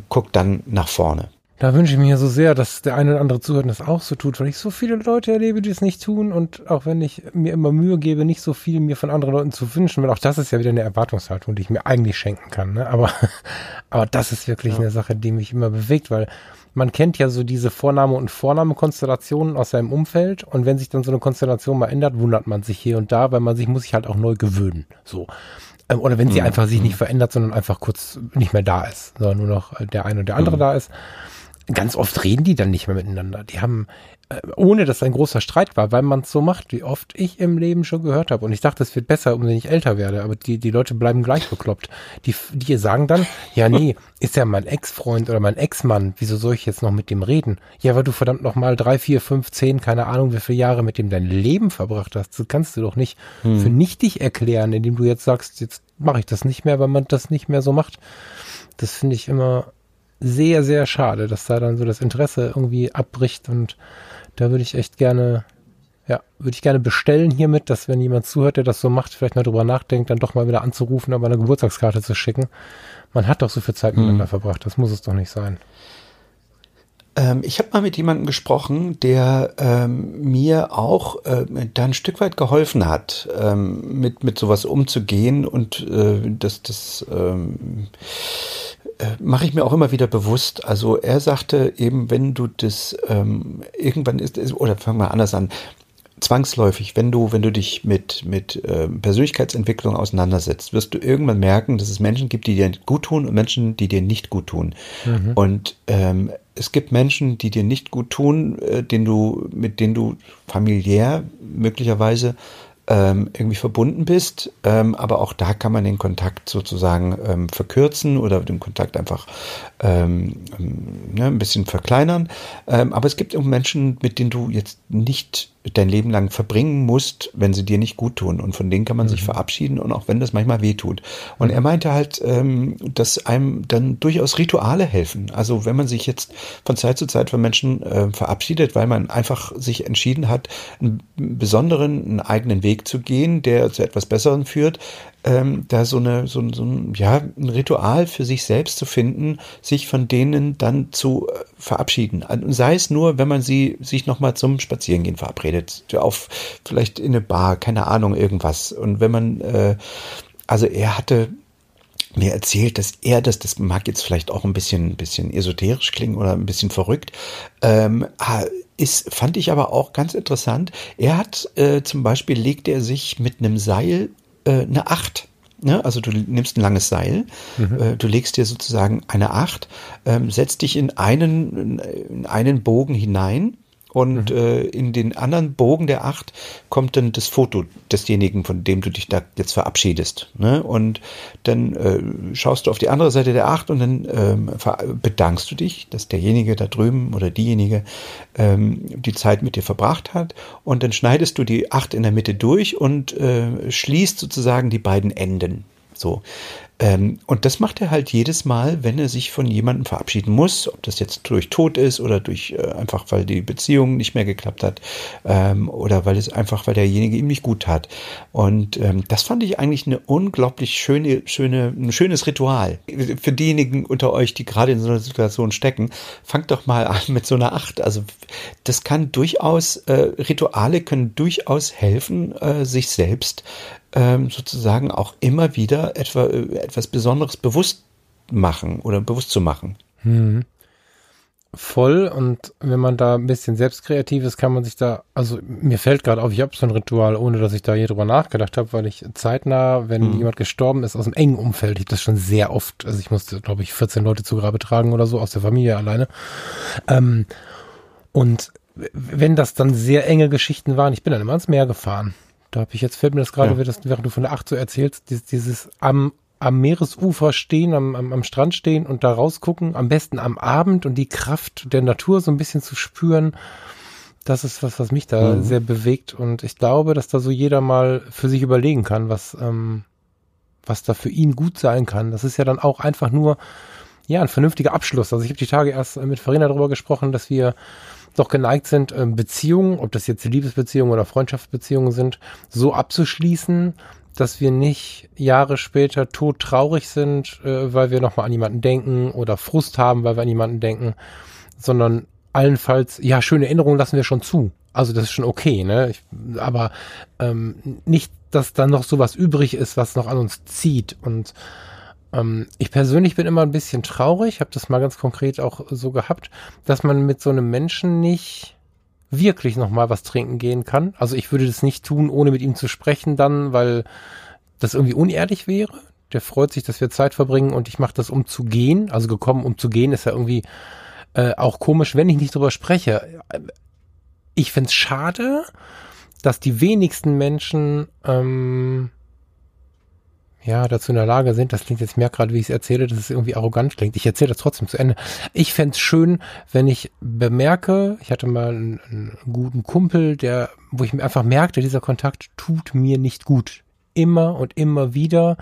guck dann nach vorne. Da wünsche ich mir so sehr, dass der eine oder andere zuhört und das auch so tut, weil ich so viele Leute erlebe, die es nicht tun und auch wenn ich mir immer Mühe gebe, nicht so viel mir von anderen Leuten zu wünschen, weil auch das ist ja wieder eine Erwartungshaltung, die ich mir eigentlich schenken kann. Ne? Aber, [laughs] aber das ist wirklich ja. eine Sache, die mich immer bewegt, weil man kennt ja so diese Vorname- und Vorname-Konstellationen aus seinem Umfeld und wenn sich dann so eine Konstellation mal ändert, wundert man sich hier und da, weil man sich muss sich halt auch neu gewöhnen. So. Ähm, oder wenn sie mhm. einfach sich nicht verändert, sondern einfach kurz nicht mehr da ist, sondern nur noch der eine und der andere mhm. da ist. Ganz oft reden die dann nicht mehr miteinander. Die haben äh, ohne dass ein großer Streit war, weil man es so macht, wie oft ich im Leben schon gehört habe. Und ich dachte, es wird besser, umso ich älter werde. Aber die, die Leute bleiben gleich bekloppt. Die, die sagen dann, ja, nee, ist ja mein Ex-Freund oder mein Ex-Mann. Wieso soll ich jetzt noch mit dem reden? Ja, weil du verdammt noch mal drei, vier, fünf, zehn, keine Ahnung, wie viele Jahre mit dem dein Leben verbracht hast. Das kannst du doch nicht hm. für nichtig erklären, indem du jetzt sagst, jetzt mache ich das nicht mehr, weil man das nicht mehr so macht. Das finde ich immer sehr, sehr schade, dass da dann so das Interesse irgendwie abbricht und da würde ich echt gerne, ja, würde ich gerne bestellen hiermit, dass wenn jemand zuhört, der das so macht, vielleicht mal drüber nachdenkt, dann doch mal wieder anzurufen, aber eine Geburtstagskarte zu schicken. Man hat doch so viel Zeit hm. miteinander verbracht, das muss es doch nicht sein ähm, ich habe mal mit jemandem gesprochen, der ähm, mir auch äh, da ein Stück weit geholfen hat, ähm, mit, mit sowas umzugehen und äh, das, das ähm, äh, mache ich mir auch immer wieder bewusst. Also er sagte eben, wenn du das ähm, irgendwann ist, oder fangen wir anders an, zwangsläufig, wenn du, wenn du dich mit, mit äh, Persönlichkeitsentwicklung auseinandersetzt, wirst du irgendwann merken, dass es Menschen gibt, die dir gut tun und Menschen, die dir nicht gut tun. Mhm. Und ähm, es gibt Menschen, die dir nicht gut tun, äh, den du, mit denen du familiär möglicherweise ähm, irgendwie verbunden bist. Ähm, aber auch da kann man den Kontakt sozusagen ähm, verkürzen oder den Kontakt einfach ähm, ne, ein bisschen verkleinern. Ähm, aber es gibt auch Menschen, mit denen du jetzt nicht dein Leben lang verbringen musst, wenn sie dir nicht gut tun. Und von denen kann man mhm. sich verabschieden und auch wenn das manchmal weh tut. Und mhm. er meinte halt, ähm, dass einem dann durchaus Rituale helfen. Also wenn man sich jetzt von Zeit zu Zeit von Menschen äh, verabschiedet, weil man einfach sich entschieden hat, einen besonderen, einen eigenen Weg zu gehen, der zu etwas Besseren führt, ähm, da so eine, so, so ein, ja, ein Ritual für sich selbst zu finden, sich von denen dann zu äh, verabschieden. Sei es nur, wenn man sie sich nochmal zum Spazierengehen verabredet, auf vielleicht in eine Bar, keine Ahnung, irgendwas. Und wenn man, äh, also er hatte mir erzählt, dass er das, das mag jetzt vielleicht auch ein bisschen, ein bisschen esoterisch klingen oder ein bisschen verrückt, ähm, ist, fand ich aber auch ganz interessant. Er hat äh, zum Beispiel legt er sich mit einem Seil äh, eine Acht. Ne? Also du nimmst ein langes Seil, mhm. äh, du legst dir sozusagen eine Acht, ähm, setzt dich in einen, in einen Bogen hinein und mhm. äh, in den anderen Bogen der acht kommt dann das Foto desjenigen, von dem du dich da jetzt verabschiedest. Ne? Und dann äh, schaust du auf die andere Seite der acht und dann ähm, bedankst du dich, dass derjenige da drüben oder diejenige ähm, die Zeit mit dir verbracht hat. Und dann schneidest du die acht in der Mitte durch und äh, schließt sozusagen die beiden Enden. So. Ähm, und das macht er halt jedes Mal, wenn er sich von jemandem verabschieden muss, ob das jetzt durch Tod ist oder durch äh, einfach, weil die Beziehung nicht mehr geklappt hat ähm, oder weil es einfach, weil derjenige ihm nicht gut tat. Und ähm, das fand ich eigentlich eine unglaublich schöne, schöne, ein schönes Ritual. Für diejenigen unter euch, die gerade in so einer Situation stecken, fangt doch mal an mit so einer Acht. Also das kann durchaus, äh, Rituale können durchaus helfen, äh, sich selbst ähm, sozusagen auch immer wieder etwa, äh, etwas Besonderes bewusst machen oder bewusst zu machen. Hm. Voll und wenn man da ein bisschen selbst kreativ ist, kann man sich da, also mir fällt gerade auf, ich habe so ein Ritual, ohne dass ich da je drüber nachgedacht habe, weil ich zeitnah, wenn hm. jemand gestorben ist, aus dem engen Umfeld, ich habe das schon sehr oft, also ich musste, glaube ich, 14 Leute zu Grabe tragen oder so, aus der Familie alleine. Ähm, und wenn das dann sehr enge Geschichten waren, ich bin dann immer ans Meer gefahren da habe ich jetzt, fällt mir das gerade, ja. während du von der Acht so erzählst, dieses, dieses am, am Meeresufer stehen, am, am, am Strand stehen und da rausgucken, am besten am Abend und die Kraft der Natur so ein bisschen zu spüren. Das ist was, was mich da mhm. sehr bewegt. Und ich glaube, dass da so jeder mal für sich überlegen kann, was, ähm, was da für ihn gut sein kann. Das ist ja dann auch einfach nur, ja, ein vernünftiger Abschluss. Also ich habe die Tage erst mit Farina darüber gesprochen, dass wir doch geneigt sind, ähm, Beziehungen, ob das jetzt Liebesbeziehungen oder Freundschaftsbeziehungen sind, so abzuschließen, dass wir nicht Jahre später tot traurig sind, äh, weil wir nochmal an jemanden denken oder Frust haben, weil wir an jemanden denken, sondern allenfalls, ja, schöne Erinnerungen lassen wir schon zu. Also das ist schon okay, ne? Ich, aber ähm, nicht, dass dann noch sowas übrig ist, was noch an uns zieht. Und ähm, ich persönlich bin immer ein bisschen traurig, habe das mal ganz konkret auch so gehabt, dass man mit so einem Menschen nicht wirklich nochmal was trinken gehen kann. Also ich würde das nicht tun, ohne mit ihm zu sprechen dann, weil das irgendwie unehrlich wäre. Der freut sich, dass wir Zeit verbringen und ich mache das, um zu gehen. Also gekommen, um zu gehen, ist ja irgendwie äh, auch komisch, wenn ich nicht drüber spreche. Ich find's schade, dass die wenigsten Menschen ähm, ja, dazu in der Lage sind, das klingt jetzt mehr gerade, wie ich es erzähle, dass es irgendwie arrogant klingt. Ich erzähle das trotzdem zu Ende. Ich fände schön, wenn ich bemerke, ich hatte mal einen, einen, guten Kumpel, der, wo ich mir einfach merkte, dieser Kontakt tut mir nicht gut. Immer und immer wieder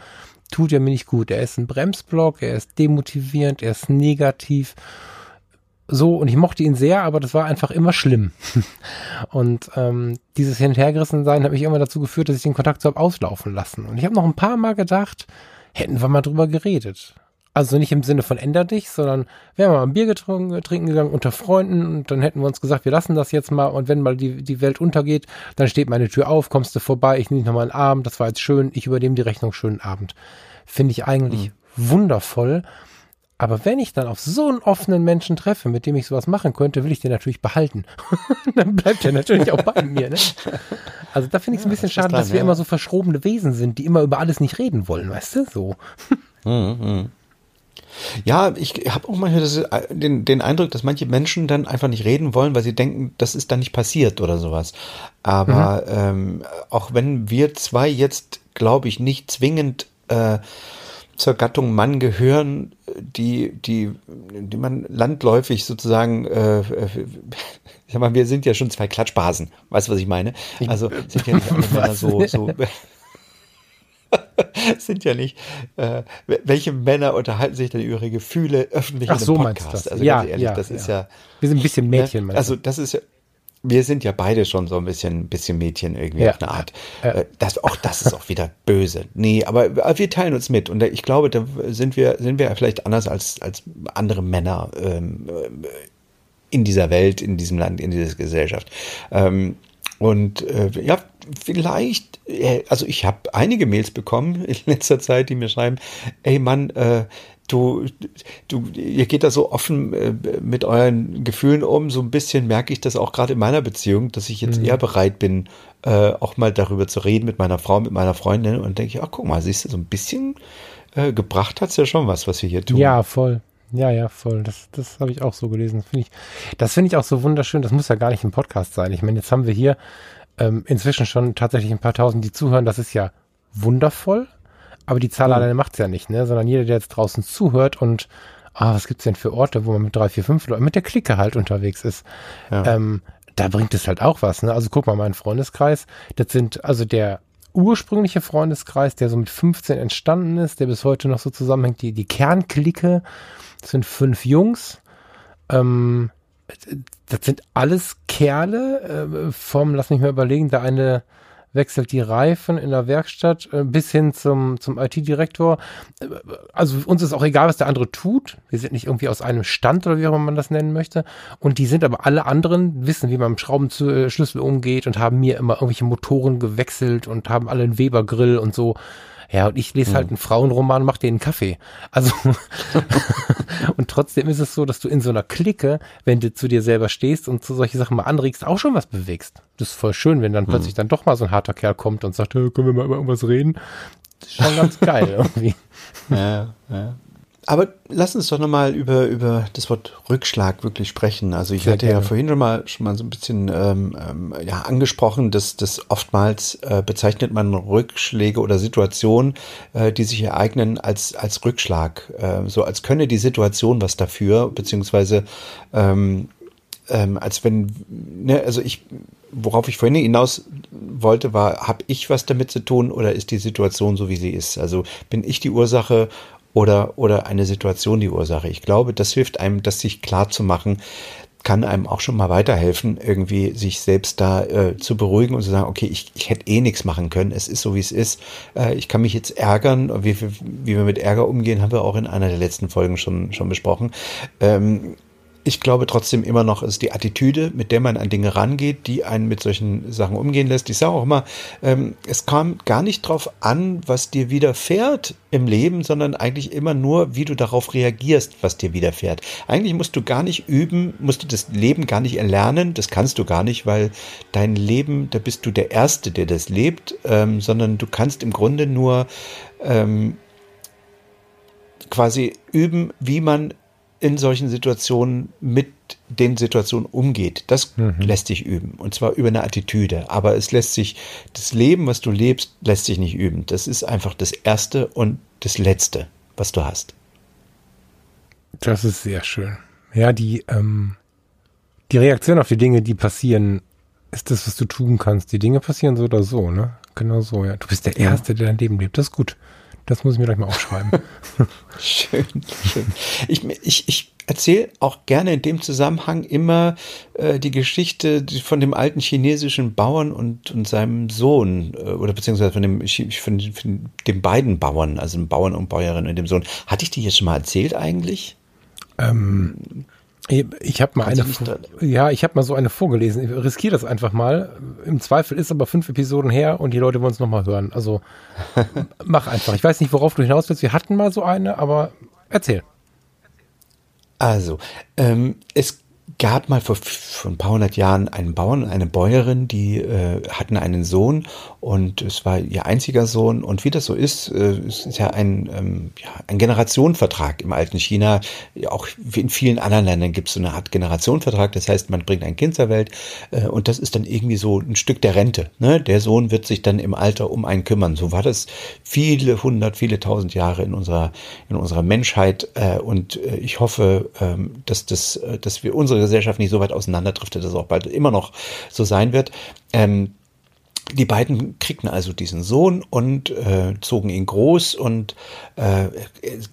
tut er mir nicht gut. Er ist ein Bremsblock, er ist demotivierend, er ist negativ so und ich mochte ihn sehr, aber das war einfach immer schlimm. [laughs] und ähm, dieses Hin- und Hergerissen sein hat mich immer dazu geführt, dass ich den Kontakt so habe auslaufen lassen. Und ich habe noch ein paar Mal gedacht, hätten wir mal drüber geredet. Also nicht im Sinne von änder dich, sondern wären wir mal ein Bier getrunken, trinken gegangen unter Freunden und dann hätten wir uns gesagt, wir lassen das jetzt mal und wenn mal die, die Welt untergeht, dann steht meine Tür auf, kommst du vorbei, ich nehme dich nochmal einen Abend, das war jetzt schön, ich übernehme die Rechnung, schönen Abend. Finde ich eigentlich mhm. wundervoll. Aber wenn ich dann auf so einen offenen Menschen treffe, mit dem ich sowas machen könnte, will ich den natürlich behalten. [laughs] dann bleibt er natürlich auch bei mir. Ne? Also da finde ich es ein bisschen schade, dann, dass wir ja. immer so verschrobene Wesen sind, die immer über alles nicht reden wollen, weißt du? So. [laughs] Mhm, mhm. Ja, ich habe auch manchmal das, äh, den, den Eindruck, dass manche Menschen dann einfach nicht reden wollen, weil sie denken, das ist dann nicht passiert oder sowas. Aber mhm. ähm, auch wenn wir zwei jetzt, glaube ich, nicht zwingend äh, zur Gattung Mann gehören, die, die, die man landläufig sozusagen, äh, äh, ich sag mal, wir sind ja schon zwei Klatschbasen. Weißt du, was ich meine? Also sind ja nicht alle Männer so, so [laughs] sind ja nicht, äh, welche Männer unterhalten sich denn über ihre Gefühle öffentlich Ach, in einem so Podcast? Also ja, ganz ehrlich, ja, das ja. ist ja. Wir sind ein bisschen ne? Mädchen, ne? Also das ist ja, wir sind ja beide schon so ein bisschen, bisschen Mädchen irgendwie ja. auf eine Art. Ja. Das, auch das ist auch wieder böse. Nee, aber wir teilen uns mit und ich glaube, da sind wir, sind wir vielleicht anders als, als andere Männer ähm, in dieser Welt, in diesem Land, in dieser Gesellschaft. Ähm, und äh, ja, vielleicht, äh, also ich habe einige Mails bekommen in letzter Zeit, die mir schreiben, ey Mann, äh, du, du, ihr geht da so offen äh, mit euren Gefühlen um. So ein bisschen merke ich das auch gerade in meiner Beziehung, dass ich jetzt mhm. eher bereit bin, äh, auch mal darüber zu reden mit meiner Frau, mit meiner Freundin und denke, ach guck mal, siehst du, so ein bisschen äh, gebracht hat's ja schon was, was wir hier tun. Ja, voll. Ja, ja, voll. Das, das habe ich auch so gelesen. Das finde ich, das finde ich auch so wunderschön. Das muss ja gar nicht ein Podcast sein. Ich meine, jetzt haben wir hier ähm, inzwischen schon tatsächlich ein paar tausend, die zuhören. Das ist ja wundervoll. Aber die Zahl alleine macht's ja nicht, ne? Sondern jeder, der jetzt draußen zuhört und ah, was gibt's denn für Orte, wo man mit drei, vier, fünf Leuten, mit der Clique halt unterwegs ist. Ja. Ähm, da bringt es halt auch was, ne? Also guck mal, mein Freundeskreis, das sind, also der ursprüngliche Freundeskreis, der so mit 15 entstanden ist, der bis heute noch so zusammenhängt, die, die Kernklicke, das sind fünf Jungs, ähm, das sind alles Kerle, äh, vom, lass mich mal überlegen, der eine wechselt die Reifen in der Werkstatt äh, bis hin zum, zum IT-Direktor. Äh, also uns ist auch egal, was der andere tut. Wir sind nicht irgendwie aus einem Stand oder wie auch immer man das nennen möchte. Und die sind aber alle anderen, wissen, wie man mit Schraubenschlüssel umgeht und haben mir immer irgendwelche Motoren gewechselt und haben alle einen Weber-Grill und so. Ja, und ich lese mhm. halt einen Frauenroman und mach dir einen Kaffee. Also, [laughs] [laughs] und trotzdem ist es so, dass du in so einer Clique, wenn du zu dir selber stehst und zu solche Sachen mal anregst, auch schon was bewegst. Das ist voll schön, wenn dann mhm. plötzlich dann doch mal so ein harter Kerl kommt und sagt, hey, können wir mal über irgendwas reden? Das ist schon ganz geil [laughs] irgendwie. Ja, ja. Aber lass uns doch nochmal über, über das Wort Rückschlag wirklich sprechen. Also ich Sehr hatte gerne. ja vorhin schon mal, schon mal so ein bisschen ähm, ähm, ja, angesprochen, dass das oftmals äh, bezeichnet man Rückschläge oder Situationen, äh, die sich ereignen als, als Rückschlag. Äh, so als könne die Situation was dafür, beziehungsweise ähm, ähm, als wenn, ne, also ich, worauf ich vorhin hinaus wollte, war, habe ich was damit zu tun oder ist die Situation so, wie sie ist? Also bin ich die Ursache oder, oder eine Situation die Ursache. Ich glaube, das hilft einem, das sich klar zu machen, kann einem auch schon mal weiterhelfen, irgendwie sich selbst da äh, zu beruhigen und zu sagen, okay, ich, ich hätte eh nichts machen können, es ist so, wie es ist. Äh, ich kann mich jetzt ärgern. Wie, wie wir mit Ärger umgehen, haben wir auch in einer der letzten Folgen schon, schon besprochen. Ähm, ich glaube trotzdem immer noch, ist die Attitüde, mit der man an Dinge rangeht, die einen mit solchen Sachen umgehen lässt. Ich sage auch immer, ähm, es kam gar nicht drauf an, was dir widerfährt im Leben, sondern eigentlich immer nur, wie du darauf reagierst, was dir widerfährt. Eigentlich musst du gar nicht üben, musst du das Leben gar nicht erlernen, das kannst du gar nicht, weil dein Leben, da bist du der Erste, der das lebt, ähm, sondern du kannst im Grunde nur ähm, quasi üben, wie man in solchen Situationen mit den Situationen umgeht. Das mhm. lässt sich üben. Und zwar über eine Attitüde. Aber es lässt sich, das Leben, was du lebst, lässt sich nicht üben. Das ist einfach das Erste und das Letzte, was du hast. Das ist sehr schön. Ja, die, ähm, die Reaktion auf die Dinge, die passieren, ist das, was du tun kannst. Die Dinge passieren so oder so, ne? Genau so, ja. Du bist der Erste, der dein Leben lebt. Das ist gut. Das muss ich mir gleich mal aufschreiben. [laughs] schön, schön. Ich, ich, ich erzähle auch gerne in dem Zusammenhang immer äh, die Geschichte von dem alten chinesischen Bauern und, und seinem Sohn, äh, oder beziehungsweise von dem, von, von den beiden Bauern, also dem Bauern und Bäuerin und dem Sohn. Hatte ich die jetzt schon mal erzählt eigentlich? Ähm, ich habe mal eine, ja, ich habe mal so eine vorgelesen. Ich riskiere das einfach mal. Im Zweifel ist aber fünf Episoden her und die Leute wollen es nochmal hören. Also [laughs] mach einfach. Ich weiß nicht, worauf du hinaus willst. Wir hatten mal so eine, aber erzähl. Also, ähm, es gab mal vor, vor ein paar hundert Jahren einen Bauern und eine Bäuerin, die äh, hatten einen Sohn und es war ihr einziger Sohn. Und wie das so ist, äh, es ist ja ein, ähm, ja, ein Generationenvertrag im alten China. Auch wie in vielen anderen Ländern gibt es so eine Art Generationenvertrag. Das heißt, man bringt ein Kind zur Welt äh, und das ist dann irgendwie so ein Stück der Rente. Ne? Der Sohn wird sich dann im Alter um einen kümmern. So war das viele hundert, viele tausend Jahre in unserer, in unserer Menschheit. Äh, und äh, ich hoffe, ähm, dass, das, äh, dass wir unsere Gesellschaft nicht so weit auseinanderdriftet, dass es auch bald immer noch so sein wird. Ähm, die beiden kriegten also diesen Sohn und äh, zogen ihn groß und äh,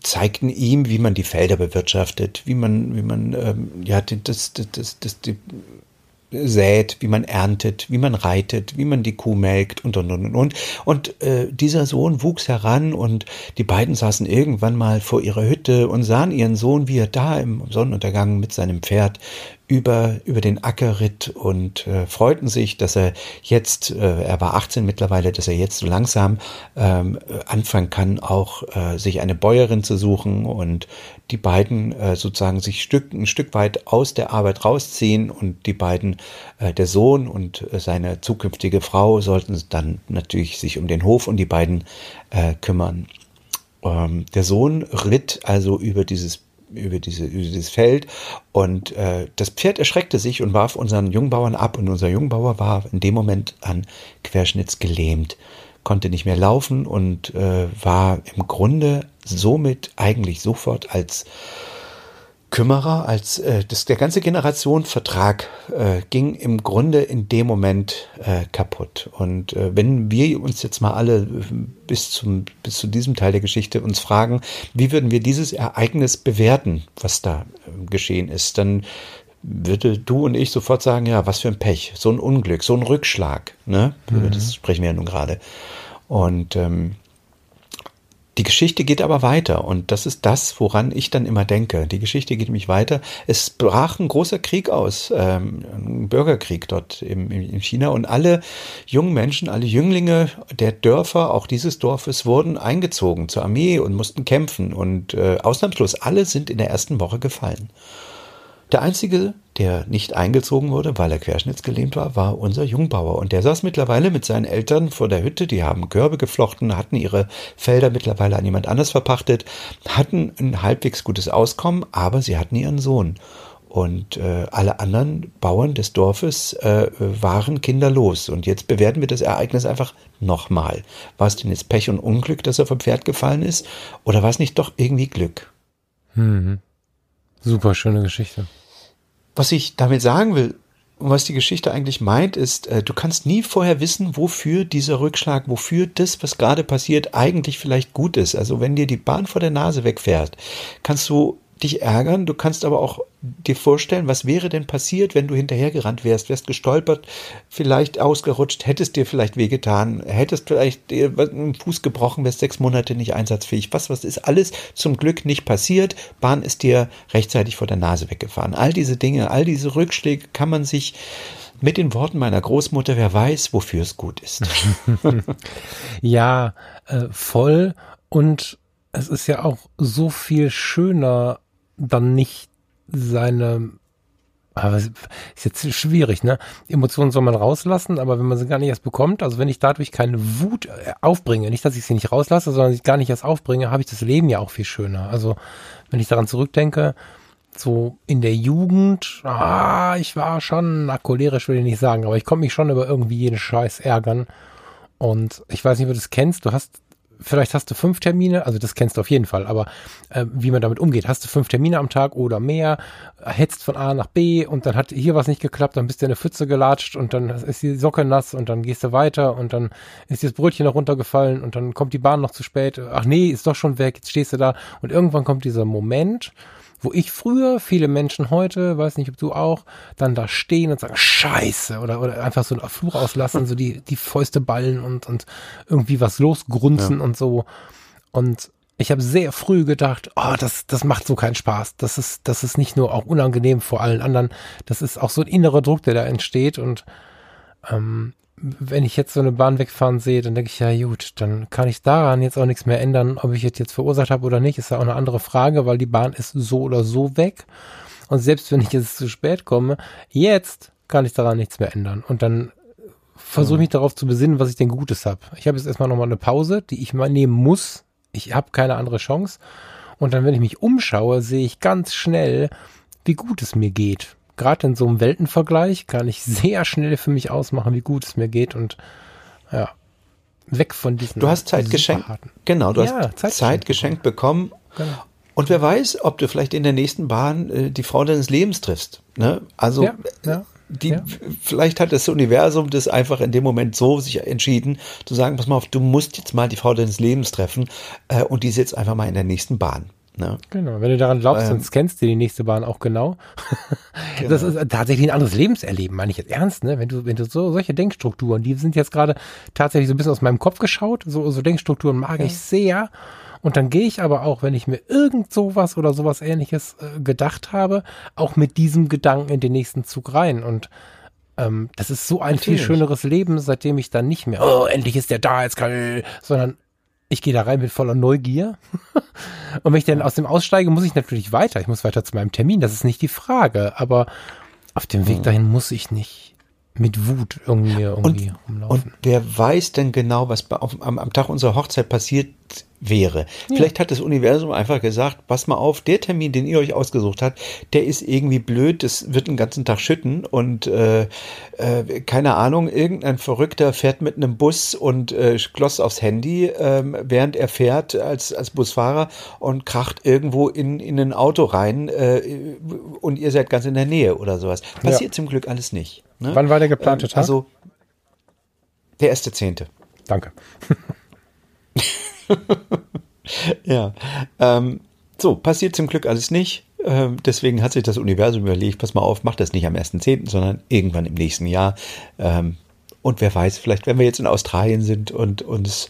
zeigten ihm, wie man die Felder bewirtschaftet, wie man, wie man ähm, ja das, das, das, das, die sät, wie man erntet, wie man reitet, wie man die Kuh melkt und und und und. Und äh, dieser Sohn wuchs heran und die beiden saßen irgendwann mal vor ihrer Hütte und sahen ihren Sohn, wie er da im Sonnenuntergang mit seinem Pferd über, über den Acker ritt und äh, freuten sich, dass er jetzt, äh, er war 18 mittlerweile, dass er jetzt so langsam ähm, anfangen kann, auch äh, sich eine Bäuerin zu suchen und die beiden äh, sozusagen sich Stück, ein Stück weit aus der Arbeit rausziehen und die beiden, äh, der Sohn und äh, seine zukünftige Frau sollten dann natürlich sich um den Hof und die beiden äh, kümmern. Ähm, der Sohn ritt also über dieses über, diese, über dieses Feld. Und äh, das Pferd erschreckte sich und warf unseren Jungbauern ab. Und unser Jungbauer war in dem Moment an Querschnitts gelähmt, konnte nicht mehr laufen und äh, war im Grunde somit eigentlich sofort als Kümmerer, als äh, das, der ganze Generationenvertrag äh, ging im Grunde in dem Moment äh, kaputt. Und äh, wenn wir uns jetzt mal alle bis zum bis zu diesem Teil der Geschichte uns fragen, wie würden wir dieses Ereignis bewerten, was da äh, geschehen ist, dann würde du und ich sofort sagen, ja, was für ein Pech, so ein Unglück, so ein Rückschlag, ne? Mhm. Das sprechen wir ja nun gerade. Und ähm, die Geschichte geht aber weiter und das ist das, woran ich dann immer denke. Die Geschichte geht nämlich weiter. Es brach ein großer Krieg aus, ähm, ein Bürgerkrieg dort im, in China und alle jungen Menschen, alle Jünglinge der Dörfer, auch dieses Dorfes, wurden eingezogen zur Armee und mussten kämpfen und äh, ausnahmslos alle sind in der ersten Woche gefallen. Der einzige, der nicht eingezogen wurde, weil er querschnittsgelähmt war, war unser Jungbauer. Und der saß mittlerweile mit seinen Eltern vor der Hütte. Die haben Körbe geflochten, hatten ihre Felder mittlerweile an jemand anders verpachtet, hatten ein halbwegs gutes Auskommen, aber sie hatten ihren Sohn. Und äh, alle anderen Bauern des Dorfes äh, waren kinderlos. Und jetzt bewerten wir das Ereignis einfach nochmal. War es denn jetzt Pech und Unglück, dass er vom Pferd gefallen ist? Oder war es nicht doch irgendwie Glück? Mhm. Super schöne Geschichte. Was ich damit sagen will und was die Geschichte eigentlich meint, ist, äh, du kannst nie vorher wissen, wofür dieser Rückschlag, wofür das, was gerade passiert, eigentlich vielleicht gut ist. Also wenn dir die Bahn vor der Nase wegfährt, kannst du dich ärgern, du kannst aber auch dir vorstellen, was wäre denn passiert, wenn du hinterhergerannt wärst, wärst gestolpert, vielleicht ausgerutscht, hättest dir vielleicht wehgetan, hättest vielleicht dir einen Fuß gebrochen, wärst sechs Monate nicht einsatzfähig. Was, was ist alles zum Glück nicht passiert? Bahn ist dir rechtzeitig vor der Nase weggefahren. All diese Dinge, all diese Rückschläge kann man sich mit den Worten meiner Großmutter, wer weiß, wofür es gut ist. [laughs] ja, äh, voll. Und es ist ja auch so viel schöner, dann nicht seine aber ist jetzt schwierig, ne? Emotionen soll man rauslassen, aber wenn man sie gar nicht erst bekommt, also wenn ich dadurch keine Wut äh, aufbringe, nicht, dass ich sie nicht rauslasse, sondern ich gar nicht erst aufbringe, habe ich das Leben ja auch viel schöner. Also wenn ich daran zurückdenke, so in der Jugend, ah, ich war schon, na, cholerisch will ich nicht sagen, aber ich konnte mich schon über irgendwie jeden Scheiß ärgern. Und ich weiß nicht, ob du das kennst, du hast vielleicht hast du fünf Termine, also das kennst du auf jeden Fall, aber äh, wie man damit umgeht, hast du fünf Termine am Tag oder mehr, hetzt von A nach B und dann hat hier was nicht geklappt, dann bist du in eine Pfütze gelatscht und dann ist die Socke nass und dann gehst du weiter und dann ist dir das Brötchen noch runtergefallen und dann kommt die Bahn noch zu spät, ach nee, ist doch schon weg, jetzt stehst du da. Und irgendwann kommt dieser Moment, wo ich früher, viele Menschen heute, weiß nicht, ob du auch, dann da stehen und sagen, Scheiße, oder, oder einfach so einen Fluch auslassen, [laughs] so die, die Fäuste ballen und, und irgendwie was losgrunzen ja. und so. Und ich habe sehr früh gedacht, oh, das, das macht so keinen Spaß. Das ist, das ist nicht nur auch unangenehm vor allen anderen, das ist auch so ein innerer Druck, der da entsteht. Und ähm, wenn ich jetzt so eine Bahn wegfahren sehe, dann denke ich, ja gut, dann kann ich daran jetzt auch nichts mehr ändern, ob ich es jetzt verursacht habe oder nicht, ist ja auch eine andere Frage, weil die Bahn ist so oder so weg. Und selbst wenn ich jetzt zu spät komme, jetzt kann ich daran nichts mehr ändern. Und dann versuche ich mich darauf zu besinnen, was ich denn Gutes habe. Ich habe jetzt erstmal nochmal eine Pause, die ich mal nehmen muss. Ich habe keine andere Chance. Und dann, wenn ich mich umschaue, sehe ich ganz schnell, wie gut es mir geht gerade in so einem Weltenvergleich kann ich sehr schnell für mich ausmachen, wie gut es mir geht und ja, weg von diesen. Du hast Zeit geschenkt. Genau, du ja, hast Zeit, Zeit geschenkt bekommen. Genau. Und wer weiß, ob du vielleicht in der nächsten Bahn äh, die Frau deines Lebens triffst. Ne? Also ja, ja, die, vielleicht hat das Universum das einfach in dem Moment so sich entschieden, zu sagen, pass mal auf, du musst jetzt mal die Frau deines Lebens treffen äh, und die sitzt einfach mal in der nächsten Bahn. Ne? Genau, wenn du daran glaubst, ähm, dann scannst du die nächste Bahn auch genau. [laughs] genau. Das ist tatsächlich ein anderes Lebenserleben, meine ich jetzt ernst, ne? Wenn du, wenn du so solche Denkstrukturen, die sind jetzt gerade tatsächlich so ein bisschen aus meinem Kopf geschaut, so, so Denkstrukturen mag ja. ich sehr. Und dann gehe ich aber auch, wenn ich mir irgend sowas oder sowas ähnliches äh, gedacht habe, auch mit diesem Gedanken in den nächsten Zug rein. Und ähm, das ist so ein Natürlich. viel schöneres Leben, seitdem ich dann nicht mehr, oh, endlich ist der da, jetzt kann ich, sondern ich gehe da rein mit voller Neugier. [laughs] und wenn ich dann aus dem aussteige, muss ich natürlich weiter. Ich muss weiter zu meinem Termin. Das ist nicht die Frage. Aber auf dem Weg dahin muss ich nicht mit Wut irgendwie, irgendwie und, rumlaufen. Und wer weiß denn genau, was am, am, Tag unserer Hochzeit passiert wäre. Ja. Vielleicht hat das Universum einfach gesagt, pass mal auf, der Termin, den ihr euch ausgesucht habt, der ist irgendwie blöd, das wird den ganzen Tag schütten und äh, äh, keine Ahnung, irgendein Verrückter fährt mit einem Bus und äh, gloss aufs Handy, äh, während er fährt als, als Busfahrer und kracht irgendwo in, in ein Auto rein äh, und ihr seid ganz in der Nähe oder sowas. Passiert ja. zum Glück alles nicht. Ne? Wann war der geplante ähm, Tag? Also der erste Zehnte. Danke. [laughs] [laughs] ja. Ähm, so, passiert zum Glück alles nicht. Ähm, deswegen hat sich das Universum überlegt, pass mal auf, mach das nicht am 1.10., sondern irgendwann im nächsten Jahr. Ähm, und wer weiß, vielleicht, wenn wir jetzt in Australien sind und uns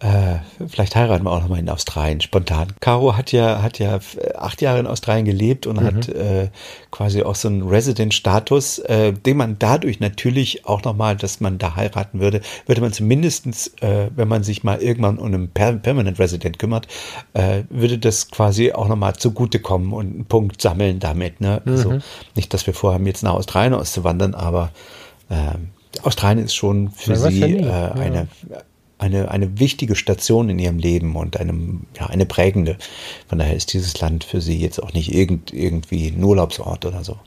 äh, vielleicht heiraten wir auch nochmal in Australien, spontan. Caro hat ja, hat ja acht Jahre in Australien gelebt und mhm. hat äh, quasi auch so einen Resident-Status, äh, den man dadurch natürlich auch nochmal, dass man da heiraten würde, würde man zumindestens, äh, wenn man sich mal irgendwann um einen per Permanent Resident kümmert, äh, würde das quasi auch nochmal zugutekommen und einen Punkt sammeln damit. Ne? Also mhm. Also nicht, dass wir vorhaben, jetzt nach Australien auszuwandern, aber äh, Australien ist schon für ja, sie äh, eine, eine, eine wichtige Station in ihrem Leben und einem, ja, eine prägende. Von daher ist dieses Land für sie jetzt auch nicht irgend, irgendwie ein Urlaubsort oder so.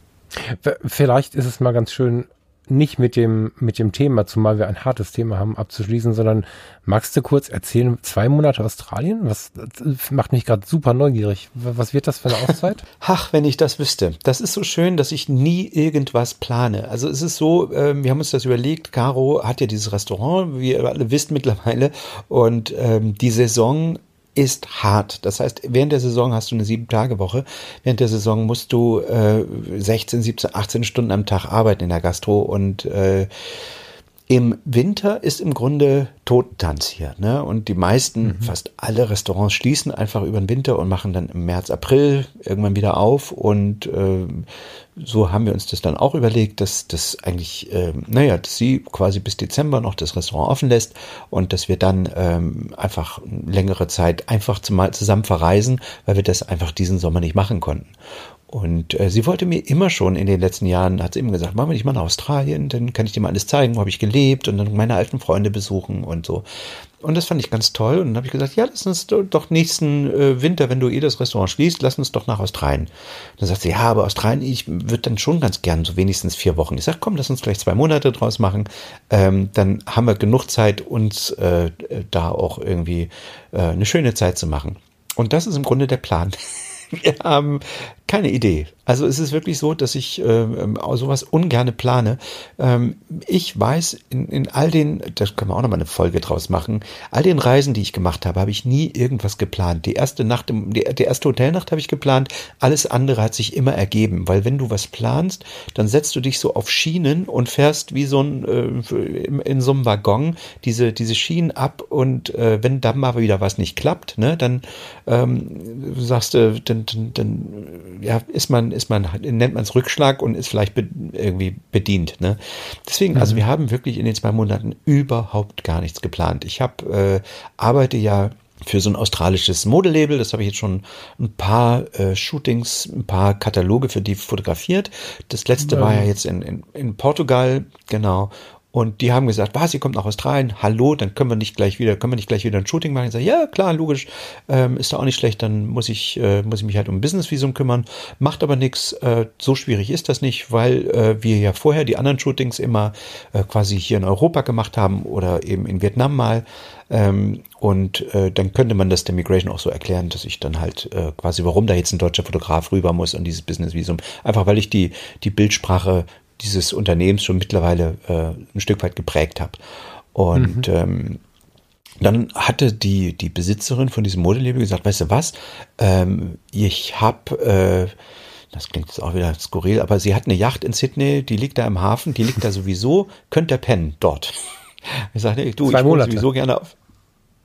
Vielleicht ist es mal ganz schön, nicht mit dem, mit dem Thema, zumal wir ein hartes Thema haben, abzuschließen, sondern magst du kurz erzählen, zwei Monate Australien? Was macht mich gerade super neugierig. Was wird das für eine Auszeit? [laughs] Ach, wenn ich das wüsste. Das ist so schön, dass ich nie irgendwas plane. Also es ist so, äh, wir haben uns das überlegt, Caro hat ja dieses Restaurant, wie ihr alle wisst mittlerweile, und ähm, die Saison ist hart. Das heißt, während der Saison hast du eine Sieben-Tage-Woche. Während der Saison musst du äh, 16, 17, 18 Stunden am Tag arbeiten in der Gastro und äh, im Winter ist im Grunde Totentanz hier. Ne? Und die meisten, mhm. fast alle Restaurants schließen einfach über den Winter und machen dann im März, April irgendwann wieder auf. Und äh, so haben wir uns das dann auch überlegt, dass das eigentlich, äh, naja, dass sie quasi bis Dezember noch das Restaurant offen lässt und dass wir dann ähm, einfach längere Zeit einfach zusammen verreisen, weil wir das einfach diesen Sommer nicht machen konnten. Und äh, sie wollte mir immer schon in den letzten Jahren, hat sie immer gesagt, machen wir nicht mal nach Australien, dann kann ich dir mal alles zeigen, wo habe ich gelebt und dann meine alten Freunde besuchen und so. Und das fand ich ganz toll. Und dann habe ich gesagt, ja, lass uns doch nächsten äh, Winter, wenn du eh das Restaurant schließt, lass uns doch nach Australien. Dann sagt sie, ja, aber Australien, ich würde dann schon ganz gern so wenigstens vier Wochen. Ich sage, komm, lass uns gleich zwei Monate draus machen. Ähm, dann haben wir genug Zeit, uns äh, da auch irgendwie äh, eine schöne Zeit zu machen. Und das ist im Grunde der Plan. [laughs] Wir haben keine Idee. Also es ist wirklich so, dass ich äh, sowas ungerne plane. Ähm, ich weiß, in, in all den, da können wir auch nochmal eine Folge draus machen, all den Reisen, die ich gemacht habe, habe ich nie irgendwas geplant. Die erste Nacht, die, die erste Hotelnacht habe ich geplant, alles andere hat sich immer ergeben, weil wenn du was planst, dann setzt du dich so auf Schienen und fährst wie so ein, äh, in, in so einem Waggon diese, diese Schienen ab und äh, wenn dann mal wieder was nicht klappt, ne, dann ähm, sagst du, dann, dann, dann ja, ist man, ist man, nennt man es Rückschlag und ist vielleicht be irgendwie bedient. Ne? Deswegen, also mhm. also wir haben wirklich in den zwei Monaten überhaupt gar nichts geplant. Ich habe, äh, arbeite ja für so ein australisches Modelabel. Das habe ich jetzt schon ein paar äh, Shootings, ein paar Kataloge für die fotografiert. Das letzte ja. war ja jetzt in, in, in Portugal, genau. Und die haben gesagt, was, ihr kommt nach Australien, hallo, dann können wir nicht gleich wieder, können wir nicht gleich wieder ein Shooting machen. Ich sage, ja, klar, logisch, ähm, ist da auch nicht schlecht, dann muss ich, äh, muss ich mich halt um Business-Visum kümmern. Macht aber nichts, äh, so schwierig ist das nicht, weil äh, wir ja vorher die anderen Shootings immer äh, quasi hier in Europa gemacht haben oder eben in Vietnam mal. Ähm, und äh, dann könnte man das der Migration auch so erklären, dass ich dann halt äh, quasi, warum da jetzt ein deutscher Fotograf rüber muss und dieses Business-Visum. Einfach weil ich die, die Bildsprache dieses Unternehmens schon mittlerweile äh, ein Stück weit geprägt habe. Und mhm. ähm, dann hatte die, die Besitzerin von diesem Modelabel gesagt, weißt du was, ähm, ich habe, äh, das klingt jetzt auch wieder skurril, aber sie hat eine Yacht in Sydney, die liegt da im Hafen, die liegt da sowieso, könnt ihr pennen dort. [laughs] Ich sagte, du, Zwei ich wohne sowieso gerne auf,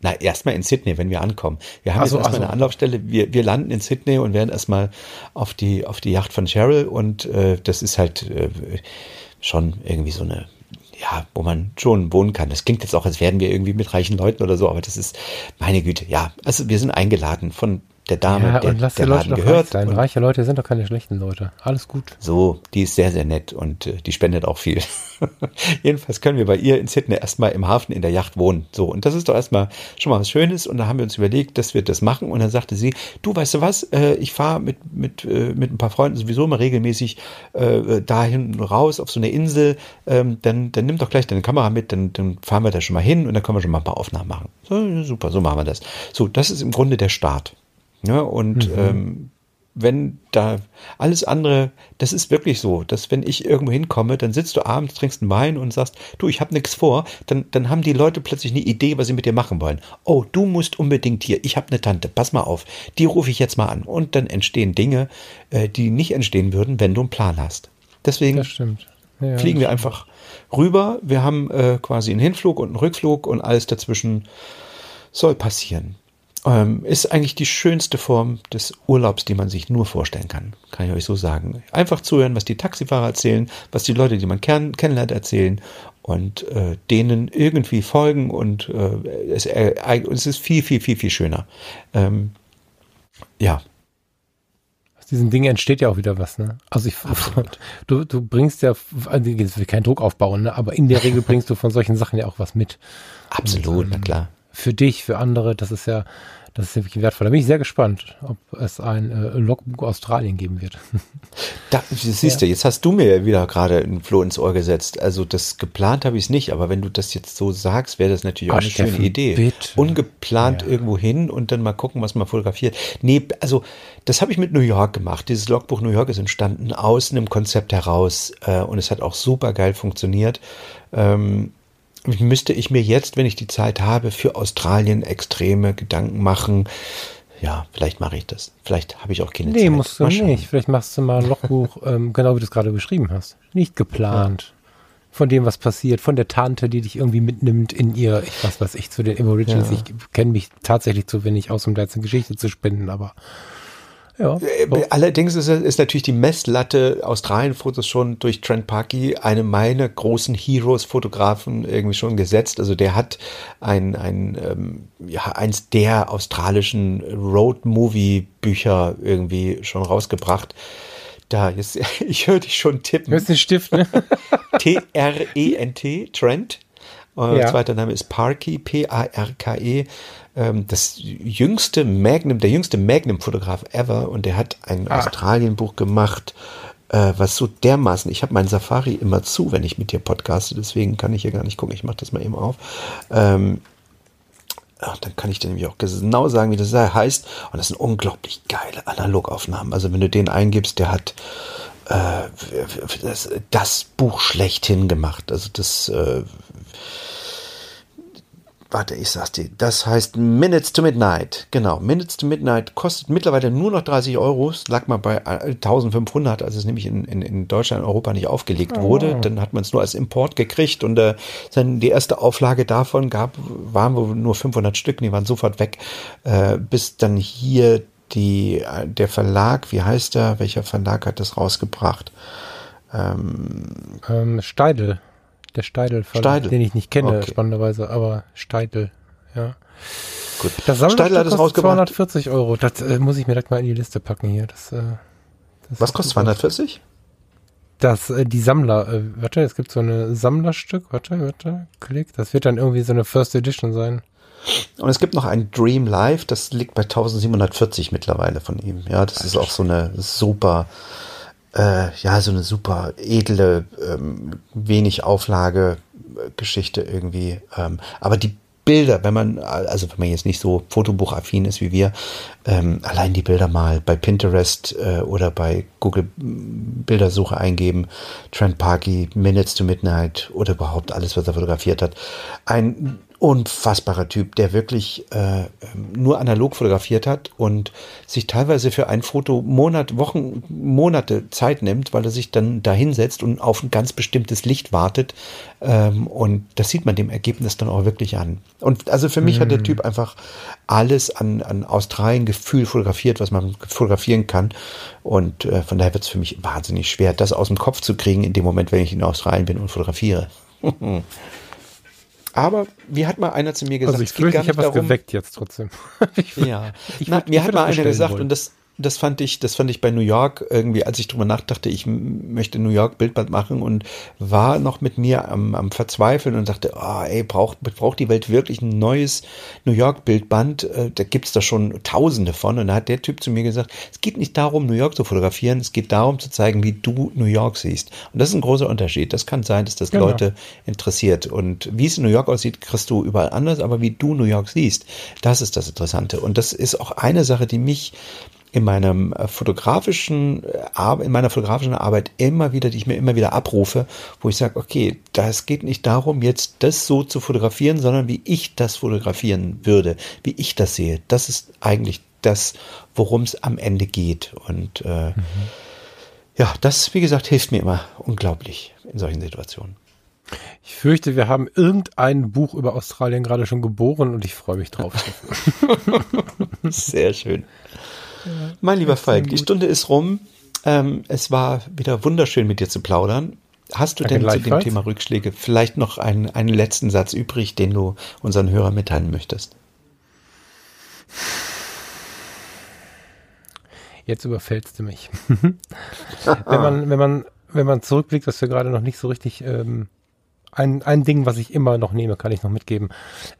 na, erstmal in Sydney, wenn wir ankommen. Wir haben so, jetzt erstmal so. eine Anlaufstelle. Wir, wir landen in Sydney und werden erstmal auf die, auf die Yacht von Cheryl und äh, das ist halt äh, schon irgendwie so eine, ja, wo man schon wohnen kann. Das klingt jetzt auch, als wären wir irgendwie mit reichen Leuten oder so, aber das ist, meine Güte, ja. Also wir sind eingeladen von der Dame, ja, der, lass der Leute Laden doch gehört. reich. Und Reiche Leute sind doch keine schlechten Leute. Alles gut. so, die ist sehr, sehr nett und äh, die spendet auch viel. [laughs] Jedenfalls können wir bei ihr in Sydney erstmal im Hafen in der Yacht wohnen. So, und das ist doch erstmal schon mal was Schönes. Und da haben wir uns überlegt, dass wir das machen. Und dann sagte sie, du weißt du was, äh, ich fahre mit, mit, äh, mit ein paar Freunden sowieso immer regelmäßig äh, dahin raus auf so eine Insel. Ähm, dann, dann nimm doch gleich deine Kamera mit, dann, dann fahren wir da schon mal hin und dann können wir schon mal ein paar Aufnahmen machen. So, super, so machen wir das. So, das ist im Grunde der Start. Ja, und ähm, wenn da alles andere, das ist wirklich so, dass wenn ich irgendwo hinkomme, dann sitzt du abends, trinkst einen Wein und sagst, du, ich habe nichts vor, dann, dann haben die Leute plötzlich eine Idee, was sie mit dir machen wollen. Oh, du musst unbedingt hier, ich habe eine Tante, pass mal auf, die rufe ich jetzt mal an. Und dann entstehen Dinge, äh, die nicht entstehen würden, wenn du einen Plan hast. Deswegen. Ja, fliegen wir einfach rüber. Wir haben äh, quasi einen Hinflug und einen Rückflug und alles dazwischen soll passieren. Ähm, ist eigentlich die schönste Form des Urlaubs, die man sich nur vorstellen kann, kann ich euch so sagen. Einfach zuhören, was die Taxifahrer erzählen, was die Leute, die man kenn kennenlernt, erzählen und äh, denen irgendwie folgen und äh, es, äh, es ist viel, viel, viel, viel schöner. Ähm, ja, Aus diesen Dingen entsteht ja auch wieder was, ne? Also ich, [laughs] du, du bringst ja, also jetzt will ich keinen Druck aufbauen, ne? Aber in der Regel [laughs] bringst du von solchen Sachen ja auch was mit. absolut, na klar. Für dich, für andere, das ist ja, das ist ja wirklich wertvoll. Da bin ich sehr gespannt, ob es ein äh, Logbuch Australien geben wird. [laughs] Da, siehst du, jetzt hast du mir wieder gerade ein Floh ins Ohr gesetzt. Also das geplant habe ich es nicht, aber wenn du das jetzt so sagst, wäre das natürlich auch Ah, eine Steffen, schöne Idee. bitte. Ungeplant Ja. irgendwo hin und dann mal gucken, was man fotografiert. Nee, also das habe ich mit New York gemacht. Dieses Logbuch New York ist entstanden aus einem Konzept heraus äh, und es hat auch super geil funktioniert. Ähm, müsste ich mir jetzt, wenn ich die Zeit habe, für Australien extreme Gedanken machen. Ja, vielleicht mache ich das. Vielleicht habe ich auch keine Nee, Zeit. musst du Mal schauen. nicht. Vielleicht machst du mal ein Logbuch, [laughs] ähm, genau wie du es gerade beschrieben hast. Nicht geplant. Von dem, was passiert, von der Tante, die dich irgendwie mitnimmt in ihr, ich was weiß ich, zu den Aborigines. Ja. Ich kenne mich tatsächlich zu wenig aus, um da jetzt eine Geschichte zu spenden, aber ja. Äh, Allerdings ist, ist natürlich die Messlatte Australien-Fotos schon durch Trent Parky, eine meiner großen Heroes-Fotografen, irgendwie schon gesetzt. Also der hat ein, ein ähm, ja, eins der australischen Road-Movie-Bücher irgendwie schon rausgebracht. Da, jetzt, [laughs] ich höre dich schon tippen. Du hast den Stift, ne? [laughs] T-R-E-N-T, Trent. Äh, Ja. Zweiter Name ist Parky, P-A-R-K-E. Ähm, das jüngste Magnum, der jüngste Magnum-Fotograf ever. Und der hat ein Ah. Australien-Buch gemacht, äh, was so dermaßen, ich habe meinen Safari immer zu, wenn ich mit dir podcaste, deswegen kann ich hier gar nicht gucken. Ich mache das mal eben auf. Ähm, Ach, dann kann ich dir nämlich auch genau sagen, wie das heißt. Und das sind unglaublich geile Analogaufnahmen. Also wenn du den eingibst, der hat äh, das, das Buch schlechthin gemacht. Also das, äh, warte, ich sag's dir, das heißt Minutes to Midnight. Genau, Minutes to Midnight kostet mittlerweile nur noch 30 Euro. Es lag mal bei äh, 1500, als es nämlich in, in, in Deutschland und Europa nicht aufgelegt wurde. Dann hat man es nur als Import gekriegt und äh, dann die erste Auflage davon gab, waren wohl nur 500 Stück, die waren sofort weg, äh, bis dann hier die, äh, der Verlag, wie heißt der, welcher Verlag hat das rausgebracht? ähm, Steidel. Der Steidel, Steidel. den ich nicht kenne, Okay. spannenderweise, aber Steidel, ja. Gut. Das Steidel hat es kostet rausgebracht. 240 Euro. Das äh, muss ich mir direkt mal in die Liste packen hier. Das, äh, das Was kostet 240? Das, äh, die Sammler, äh, warte, es gibt so eine Sammlerstück, warte, warte, klick. Das wird dann irgendwie so eine First Edition sein. Und es gibt noch ein Dream Live, das liegt bei 1740 mittlerweile von ihm. Ja, das ist auch so eine super, äh, ja, so eine super edle, ähm, wenig Auflage Geschichte irgendwie. Ähm, aber die Bilder, wenn man, also wenn man jetzt nicht so fotobuchaffin ist wie wir, ähm, allein die Bilder mal bei Pinterest äh, oder bei Google Bildersuche eingeben, Trent Parky, Minutes to Midnight oder überhaupt alles, was er fotografiert hat. Ein unfassbarer Typ, der wirklich äh, nur analog fotografiert hat und sich teilweise für ein Foto Monat, Wochen, Monate Zeit nimmt, weil er sich dann da hinsetzt und auf ein ganz bestimmtes Licht wartet. Ähm, und das sieht man dem Ergebnis dann auch wirklich an. Und also für mich hat der Typ einfach alles an, an Australien-Gefühl fotografiert, was man fotografieren kann. Und äh, von daher wird es für mich wahnsinnig schwer, das aus dem Kopf zu kriegen in dem Moment, wenn ich in Australien bin und fotografiere. [laughs] Aber wie hat mal einer zu mir gesagt, also ich fürchte, ich habe was geweckt jetzt trotzdem. [laughs] ich, ja, ich, Na, mir hat mal einer gesagt, wollen. und das, das fand ich, das fand ich bei New York irgendwie, als ich drüber nachdachte, ich möchte New York Bildband machen und war noch mit mir am, am Verzweifeln und dachte, ah, oh, ey, braucht, braucht die Welt wirklich ein neues New York Bildband? Äh, da gibt's da schon tausende von. Und da hat der Typ zu mir gesagt, es geht nicht darum, New York zu fotografieren, es geht darum zu zeigen, wie du New York siehst. Und das ist ein großer Unterschied. Das kann sein, dass das genau. Leute interessiert. Und wie es in New York aussieht, kriegst du überall anders, aber wie du New York siehst, das ist das Interessante. Und das ist auch eine Sache, die mich in meinem äh, fotografischen äh, in meiner fotografischen Arbeit immer wieder, die ich mir immer wieder abrufe, wo ich sage, okay, das geht nicht darum, jetzt das so zu fotografieren, sondern wie ich das fotografieren würde, wie ich das sehe. Das ist eigentlich das, worum es am Ende geht. Und äh, mhm. ja, das, wie gesagt, hilft mir immer unglaublich in solchen Situationen. Ich fürchte, wir haben irgendein Buch über Australien gerade schon geboren und ich freue mich drauf. [laughs] [laughs] Sehr schön mein lieber Falk, die Stunde ist rum. Ähm, es war wieder wunderschön mit dir zu plaudern. Hast du Danke denn zu dem Thema Rückschläge vielleicht noch einen, einen letzten Satz übrig, den du unseren Hörern mitteilen möchtest? Jetzt überfällst du mich. [laughs] wenn man, wenn man, wenn man zurückblickt, was wir gerade noch nicht so richtig, ähm, ein, ein Ding, was ich immer noch nehme, kann ich noch mitgeben.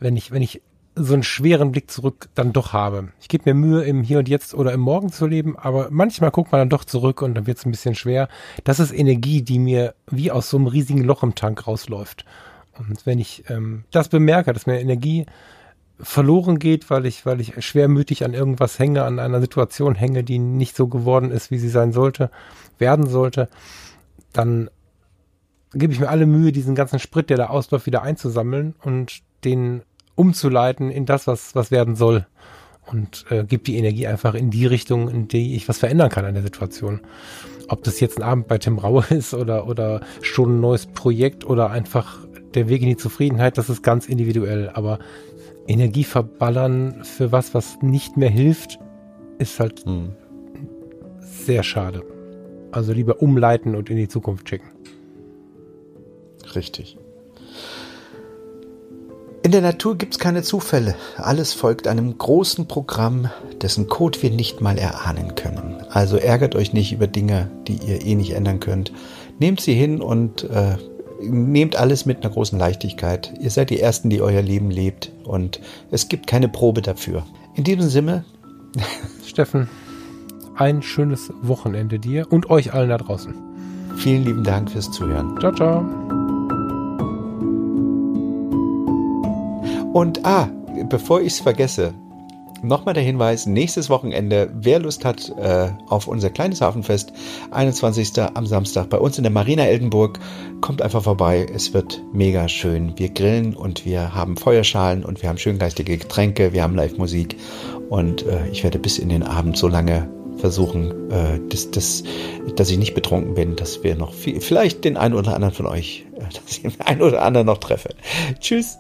Wenn ich, wenn ich so einen schweren Blick zurück dann doch habe. Ich gebe mir Mühe, im Hier und Jetzt oder im Morgen zu leben, aber manchmal guckt man dann doch zurück und dann wird es ein bisschen schwer. Das ist Energie, die mir wie aus so einem riesigen Loch im Tank rausläuft. Und wenn ich ähm, das bemerke, dass mir Energie verloren geht, weil ich, weil ich schwermütig an irgendwas hänge, an einer Situation hänge, die nicht so geworden ist, wie sie sein sollte, werden sollte, dann gebe ich mir alle Mühe, diesen ganzen Sprit, der da ausläuft, wieder einzusammeln und den umzuleiten in das, was, was werden soll. Und äh, gibt die Energie einfach in die Richtung, in die ich was verändern kann an der Situation. Ob das jetzt ein Abend bei Tim Raue [laughs] ist oder, oder schon ein neues Projekt oder einfach der Weg in die Zufriedenheit, das ist ganz individuell. Aber Energie verballern für was, was nicht mehr hilft, ist halt hm. sehr schade. Also lieber umleiten und in die Zukunft schicken. Richtig. In der Natur gibt es keine Zufälle. Alles folgt einem großen Programm, dessen Code wir nicht mal erahnen können. Also ärgert euch nicht über Dinge, die ihr eh nicht ändern könnt. Nehmt sie hin und äh, nehmt alles mit einer großen Leichtigkeit. Ihr seid die Ersten, die euer Leben lebt und es gibt keine Probe dafür. In diesem Sinne. [laughs] Steffen, ein schönes Wochenende dir und euch allen da draußen. Vielen lieben Dank fürs Zuhören. Ciao, ciao. Und ah, bevor ich es vergesse, nochmal der Hinweis, nächstes Wochenende, wer Lust hat äh, auf unser kleines Hafenfest, 21. am Samstag bei uns in der Marina Eldenburg, kommt einfach vorbei. Es wird mega schön. Wir grillen und wir haben Feuerschalen und wir haben schöngeistige Getränke, wir haben Live-Musik und äh, ich werde bis in den Abend so lange versuchen, äh, dass, dass, dass ich nicht betrunken bin, dass wir noch viel, vielleicht den einen oder anderen von euch, äh, dass ich den einen oder anderen noch treffe. Tschüss.